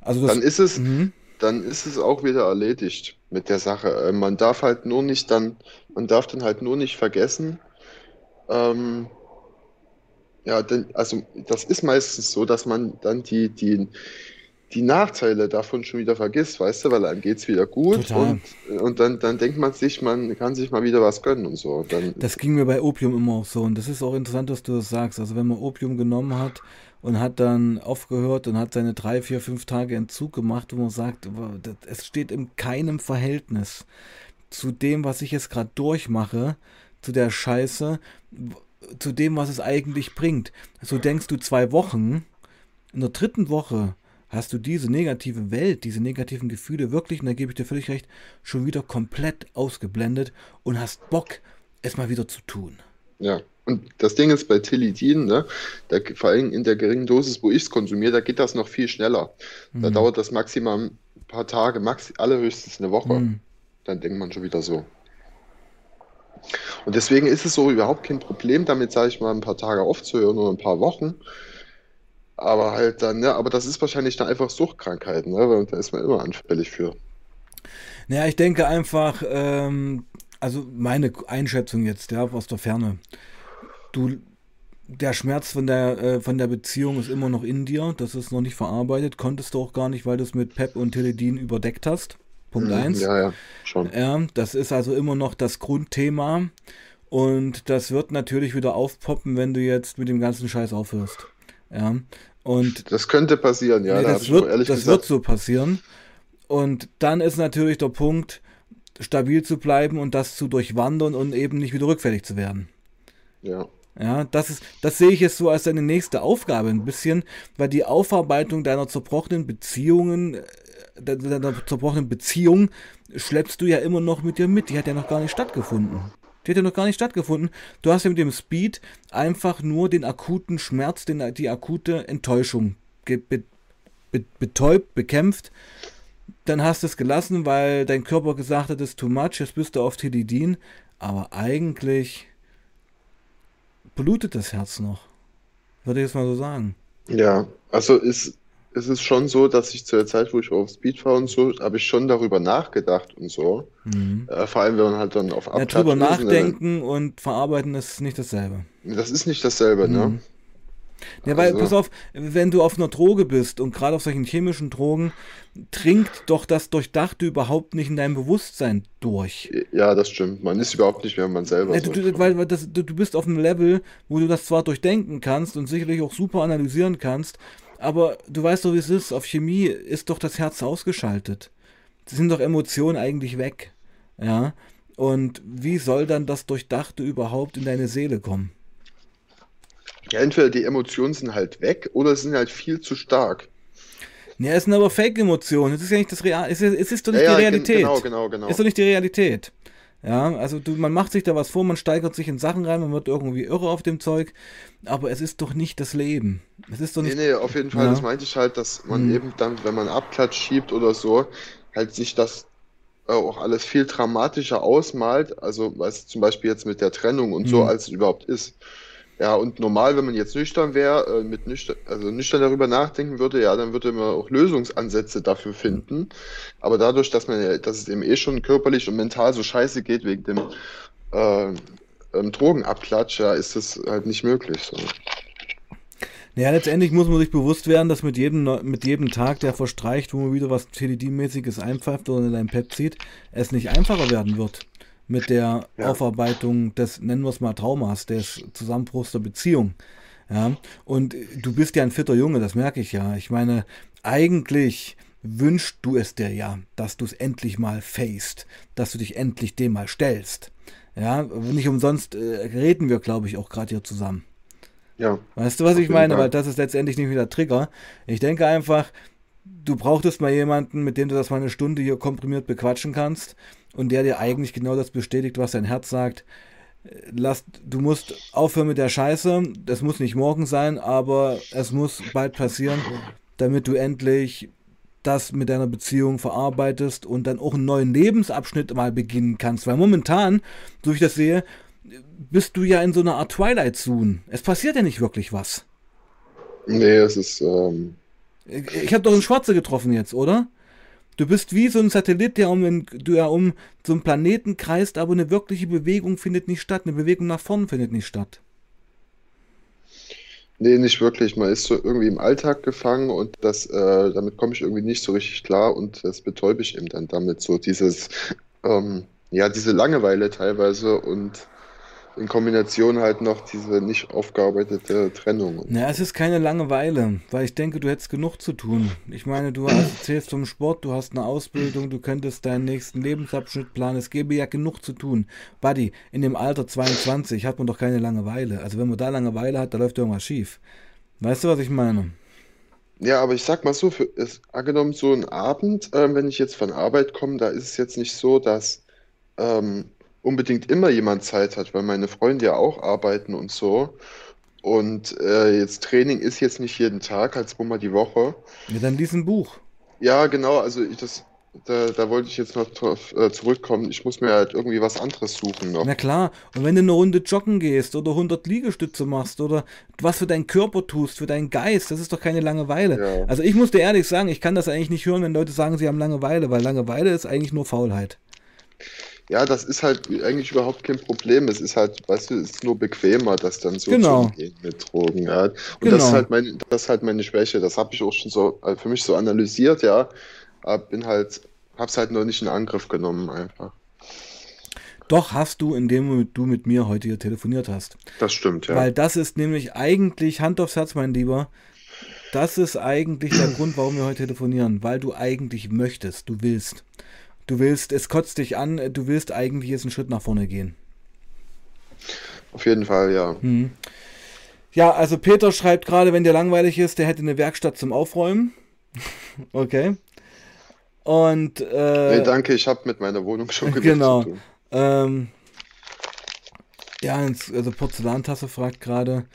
Also das, Dann ist es. Mhm dann ist es auch wieder erledigt mit der Sache. Äh, man darf halt nur nicht dann, man darf dann halt nur nicht vergessen, ähm, ja, denn, also das ist meistens so, dass man dann die, die, die Nachteile davon schon wieder vergisst, weißt du, weil dann geht es wieder gut Total. und, und dann, dann denkt man sich, man kann sich mal wieder was gönnen und so. Dann, das ging mir bei Opium immer auch so und das ist auch interessant, dass du das sagst. Also wenn man Opium genommen hat und hat dann aufgehört und hat seine drei, vier, fünf Tage Entzug gemacht, wo man sagt, es steht in keinem Verhältnis zu dem, was ich jetzt gerade durchmache, zu der Scheiße, zu dem, was es eigentlich bringt. So denkst du zwei Wochen, in der dritten Woche hast du diese negative Welt, diese negativen Gefühle wirklich, und da gebe ich dir völlig recht, schon wieder komplett ausgeblendet und hast Bock, es mal wieder zu tun. Ja. Und das Ding ist bei Tilidin, ne, da, vor allem in der geringen Dosis, wo ich es konsumiere, da geht das noch viel schneller. Mhm. Da dauert das maximal ein paar Tage, max allerhöchstens eine Woche. Mhm. Dann denkt man schon wieder so. Und deswegen ist es so überhaupt kein Problem, damit, sage ich mal, ein paar Tage aufzuhören oder ein paar Wochen. Aber halt dann, ne, aber das ist wahrscheinlich dann einfach Suchtkrankheit, ne? Weil da ist man immer anfällig für. Naja, ich denke einfach, ähm, also meine Einschätzung jetzt, ja, aus der Ferne du, der Schmerz von der, äh, von der Beziehung ist immer noch in dir. Das ist noch nicht verarbeitet. Konntest du auch gar nicht, weil du es mit Pep und Teledin überdeckt hast. Punkt 1. Mhm, ja, ja, schon. Ja, das ist also immer noch das Grundthema. Und das wird natürlich wieder aufpoppen, wenn du jetzt mit dem ganzen Scheiß aufhörst. Ja. Und das könnte passieren, ja. Nee, das wird, das gesagt. wird so passieren. Und dann ist natürlich der Punkt, stabil zu bleiben und das zu durchwandern und eben nicht wieder rückfällig zu werden. Ja. Ja, das ist, das sehe ich jetzt so als deine nächste Aufgabe ein bisschen, weil die Aufarbeitung deiner zerbrochenen Beziehungen, äh, deiner zerbrochenen Beziehung schleppst du ja immer noch mit dir mit. Die hat ja noch gar nicht stattgefunden. Die hat ja noch gar nicht stattgefunden. Du hast ja mit dem Speed einfach nur den akuten Schmerz, den, die akute Enttäuschung be, be, betäubt, bekämpft. Dann hast du es gelassen, weil dein Körper gesagt hat, es ist too much, jetzt bist du auf Tilidin. Aber eigentlich blutet das Herz noch. Würde ich jetzt mal so sagen. Ja, also ist, es ist schon so, dass ich zu der Zeit, wo ich auf Speed war und so, habe ich schon darüber nachgedacht und so. Mhm. Äh, vor allem, wenn man halt dann auf Abklatsch ja, drüber nachdenken dann, und verarbeiten ist nicht dasselbe. Das ist nicht dasselbe, ne? mhm. ne? Ja, weil, also. pass auf, wenn du auf einer Droge bist und gerade auf solchen chemischen Drogen, trinkt doch das Durchdachte überhaupt nicht in deinem Bewusstsein durch. Ja, das stimmt. Man ist überhaupt nicht mehr man selber. Ja, du, du, weil, weil das, du, bist auf einem Level, wo du das zwar durchdenken kannst und sicherlich auch super analysieren kannst, aber du weißt doch, wie es ist. Auf Chemie ist doch das Herz ausgeschaltet. Das sind doch Emotionen eigentlich weg. Ja. Und wie soll dann das Durchdachte überhaupt in deine Seele kommen? Ja, entweder die Emotionen sind halt weg oder sind halt viel zu stark. Ja, es sind aber Fake-Emotionen. Es ist ja nicht das Real. Es ist, es ist doch nicht ja, die ja, Realität. Genau, genau, genau. Ist doch nicht die Realität. Ja, also du, man macht sich da was vor, man steigert sich in Sachen rein, man wird irgendwie irre auf dem Zeug, aber es ist doch nicht das Leben. Es ist doch nicht. Nee, nee, auf jeden Fall, ja. das meinte ich halt, dass man hm. eben dann, wenn man Abklatsch schiebt oder so, halt sich das äh, auch alles viel dramatischer ausmalt, also was zum Beispiel jetzt mit der Trennung und hm. so, als es überhaupt ist. Ja, und normal, wenn man jetzt nüchtern wäre, äh, mit nüchtern, also nüchtern darüber nachdenken würde, ja, dann würde man auch Lösungsansätze dafür finden. Aber dadurch, dass man dass es eben eh schon körperlich und mental so scheiße geht wegen dem äh, ähm, Drogenabklatsch, ja, ist das halt nicht möglich. So. Naja, letztendlich muss man sich bewusst werden, dass mit jedem, mit jedem Tag, der verstreicht, wo man wieder was TDD-mäßiges einpfeift oder in ein Pep zieht, es nicht einfacher werden wird mit der ja. Aufarbeitung des, nennen wir es mal, Traumas, des Zusammenbruchs der Beziehung. Ja, und du bist ja ein fitter Junge, das merke ich ja. Ich meine, eigentlich wünschst du es dir ja, dass du es endlich mal faced, dass du dich endlich dem mal stellst. Ja, nicht umsonst äh, reden wir, glaube ich, auch gerade hier zusammen. Ja. Weißt du, was ich meine? Weil das ist letztendlich nicht wieder Trigger. Ich denke einfach, du brauchtest mal jemanden, mit dem du das mal eine Stunde hier komprimiert bequatschen kannst und der dir eigentlich genau das bestätigt, was dein Herz sagt. Lass, du musst aufhören mit der Scheiße. Das muss nicht morgen sein, aber es muss bald passieren, damit du endlich das mit deiner Beziehung verarbeitest und dann auch einen neuen Lebensabschnitt mal beginnen kannst. Weil momentan, so wie ich das sehe, bist du ja in so einer Art Twilight Zone. Es passiert ja nicht wirklich was. Nee, es ist. Ähm... Ich, habe doch einen Schwarze getroffen jetzt, oder? Du bist wie so ein Satellit, der um, der um so einen Planeten kreist, aber eine wirkliche Bewegung findet nicht statt. Eine Bewegung nach vorn findet nicht statt. Nee, nicht wirklich. Man ist so irgendwie im Alltag gefangen und das, äh, damit komme ich irgendwie nicht so richtig klar und das betäube ich eben dann damit. So dieses, ähm, ja, diese Langeweile teilweise und in Kombination halt noch diese nicht aufgearbeitete Trennung. Naja, es ist keine Langeweile, weil ich denke, du hättest genug zu tun. Ich meine, du erzählst vom Sport, du hast eine Ausbildung, du könntest deinen nächsten Lebensabschnitt planen. Es gäbe ja genug zu tun. Buddy, in dem Alter 22 hat man doch keine Langeweile. Also wenn man da Langeweile hat, da läuft irgendwas schief. Weißt du, was ich meine? Ja, aber ich sag mal so, für, ist, angenommen so ein Abend, äh, wenn ich jetzt von Arbeit komme, da ist es jetzt nicht so, dass ähm, unbedingt immer jemand Zeit hat, weil meine Freunde ja auch arbeiten und so. Und äh, jetzt Training ist jetzt nicht jeden Tag, halt zweimal die Woche. Ja, dann lies ein Buch. Ja, genau, also ich das, da, da wollte ich jetzt noch drauf äh, zurückkommen. Ich muss mir halt irgendwie was anderes suchen noch. Na klar, und wenn du eine Runde joggen gehst oder 100 Liegestütze machst oder was für deinen Körper tust, für deinen Geist, das ist doch keine Langeweile. Ja. Also ich muss dir ehrlich sagen, ich kann das eigentlich nicht hören, wenn Leute sagen, sie haben Langeweile, weil Langeweile ist eigentlich nur Faulheit. Ja, das ist halt eigentlich überhaupt kein Problem. Es ist halt, weißt du, es ist nur bequemer, das dann so genau. zu umgehen mit Drogen. Ja. Und genau. das ist halt mein, das ist halt meine Schwäche. Das habe ich auch schon so äh, für mich so analysiert, ja. Aber bin halt, hab's halt nur nicht in Angriff genommen einfach. Doch hast du, indem du mit mir heute hier telefoniert hast. Das stimmt, ja. Weil das ist nämlich eigentlich, Hand aufs Herz, mein Lieber, das ist eigentlich der Grund, warum wir heute telefonieren. Weil du eigentlich möchtest, du willst. Du willst, es kotzt dich an, du willst eigentlich jetzt einen Schritt nach vorne gehen. Auf jeden Fall, ja. Hm. Ja, also Peter schreibt gerade, wenn der langweilig ist, der hätte eine Werkstatt zum Aufräumen. okay. Und äh, Nee, danke, ich habe mit meiner Wohnung schon genug Genau. zu tun. ähm, ja, also Porzellantasse fragt gerade,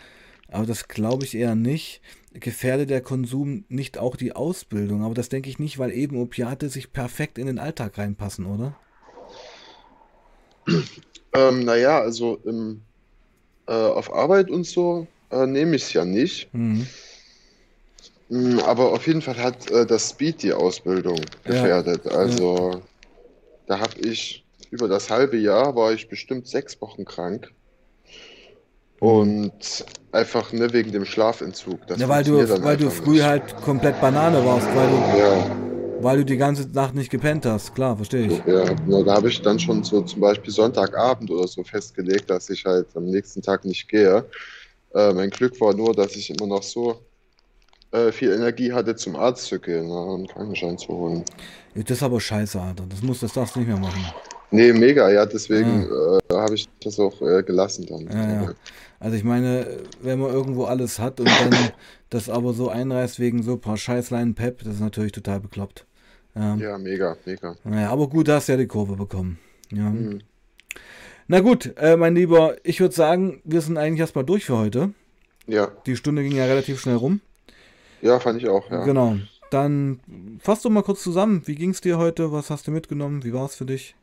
aber das glaube ich eher nicht. Gefährdet der Konsum nicht auch die Ausbildung? Aber das denke ich nicht, weil eben Opiate sich perfekt in den Alltag reinpassen, oder? Ähm, naja, also im, äh, auf Arbeit und so äh, nehme ich es ja nicht. Mhm. Mm, Aber auf jeden Fall hat äh, das Speed die Ausbildung gefährdet. Also da habe ich über das halbe Jahr war ich bestimmt sechs Wochen krank. Und einfach ne, wegen dem Schlafentzug. Das Ja, weil du, weil du früh nicht. halt komplett Banane warst, weil du, Ja, weil du die ganze Nacht nicht gepennt hast. Klar, verstehe ich. ja, na, da habe ich dann schon so zum Beispiel Sonntagabend oder so festgelegt, dass ich halt am nächsten Tag nicht gehe. Äh, mein Glück war nur, dass ich immer noch so äh, viel Energie hatte, zum Arzt zu gehen ne, und einen Krankenschein zu holen. Das ist aber scheiße, Alter. Das muss, das darfst du nicht mehr machen. Nee, mega, ja, deswegen äh, habe ich das auch äh, gelassen dann. Ja, ja. Also ich meine, wenn man irgendwo alles hat und dann das aber so einreißt wegen so ein paar Scheißleinen Pep, das ist natürlich total bekloppt. Ja. Ja, mega, mega. Naja, aber gut, da hast du ja die Kurve bekommen. Ja. Mhm. Na gut, äh, mein Lieber, ich würde sagen, wir sind eigentlich erstmal durch für heute. Ja, Die Stunde ging ja relativ schnell rum. ja, fand ich auch, ja. Genau. Dann fass doch mal kurz zusammen. Wie ging es dir heute? Was hast du mitgenommen? Wie war es für dich?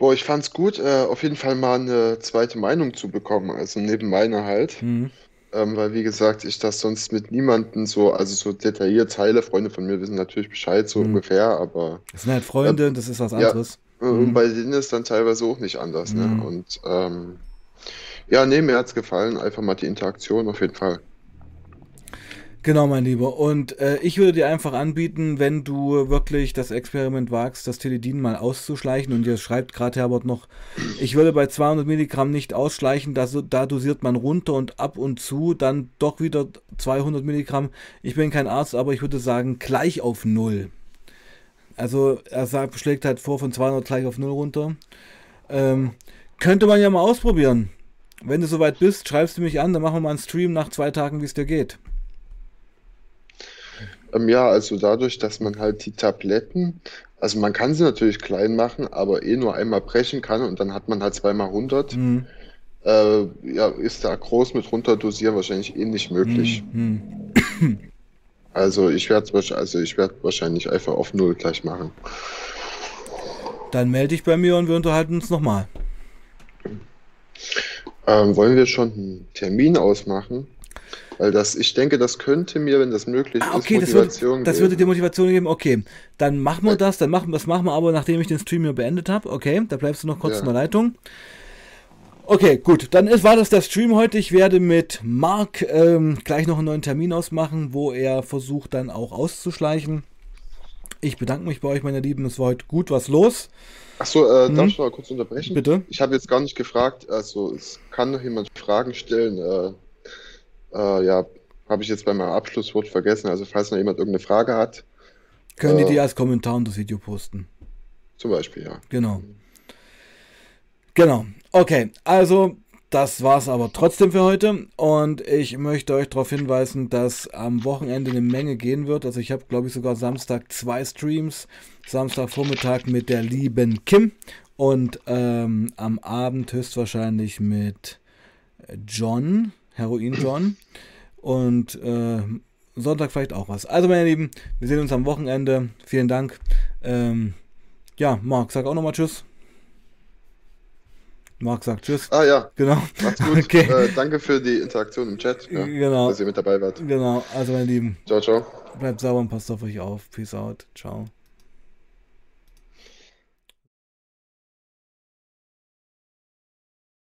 Boah, ich fand's gut, äh, auf jeden Fall mal eine zweite Meinung zu bekommen, also neben meiner halt. Mhm. Ähm, weil, wie gesagt, ich das sonst mit niemandem so, also so detailliert teile. Freunde von mir wissen natürlich Bescheid, so Mhm. ungefähr, aber Das sind halt Freunde, das ist was Ja. anderes. äh, und bei denen ist dann teilweise auch nicht anders, ne? Mhm. Und ähm, ja, nee, mir hat's gefallen, einfach mal die Interaktion auf jeden Fall. Genau, mein Lieber. Und äh, ich würde dir einfach anbieten, wenn du wirklich das Experiment wagst, das Teledin mal auszuschleichen. Und jetzt schreibt gerade Herbert noch, ich würde bei 200 Milligramm nicht ausschleichen, da, da dosiert man runter und ab und zu, dann doch wieder 200 Milligramm. Ich bin kein Arzt, aber ich würde sagen, gleich auf Null. Also er sagt, schlägt halt vor, von 200 gleich auf Null runter. Ähm, könnte man ja mal ausprobieren. Wenn du soweit bist, schreibst du mich an, dann machen wir mal einen Stream nach zwei Tagen, wie es dir geht. Ähm, ja, also dadurch, dass man halt die Tabletten, also man kann sie natürlich klein machen, aber eh nur einmal brechen kann und dann hat man halt zweimal 100. Mhm. Äh, ja, ist da groß mit runterdosieren wahrscheinlich eh nicht möglich. Hm. Also ich werde also ich werde wahrscheinlich einfach auf Null gleich machen. Dann melde dich bei mir und wir unterhalten uns nochmal. Ähm, wollen wir schon einen Termin ausmachen? Weil das, ich denke, das könnte mir, wenn das möglich Ah, ist, okay, das, würde, Motivation das würde dir. Motivation geben. Okay, dann machen wir das. Dann machen, das machen wir aber, nachdem ich den Stream hier beendet habe. Okay, da bleibst du noch kurz Ja. in der Leitung. Okay, gut. Dann ist, war das der Stream heute. Ich werde mit Marc ähm, gleich noch einen neuen Termin ausmachen, wo er versucht dann auch auszuschleichen. Ich bedanke mich bei euch, meine Lieben. Es war heute gut was los. Achso, äh, Mhm. darf ich mal kurz unterbrechen? Bitte. Ich habe jetzt gar nicht gefragt, also es kann noch jemand Fragen stellen. Äh, äh, ja, habe ich jetzt bei meinem Abschlusswort vergessen. Also falls noch jemand irgendeine Frage hat, Können die Äh. die als Kommentar unter das Video posten? zum Beispiel, ja. Genau. Genau. Okay, also das war's aber trotzdem für heute und ich möchte euch darauf hinweisen, dass am Wochenende eine Menge gehen wird. Also ich habe, glaube ich, sogar Samstag zwei Streams. Samstagvormittag mit der lieben Kim und ähm, am Abend höchstwahrscheinlich mit John, Heroin John und äh, Sonntag vielleicht auch was. Also meine Lieben, wir sehen uns am Wochenende. Vielen Dank. Ähm, ja, Marc, sag auch nochmal Tschüss. Marc sagt Tschüss. Ah ja, Genau. macht's gut. Okay. Äh, danke für die Interaktion im Chat, ja, Genau. dass ihr mit dabei wart. Genau. Also meine Lieben, Ciao, ciao. bleibt sauber und passt auf euch auf. Peace out. Ciao.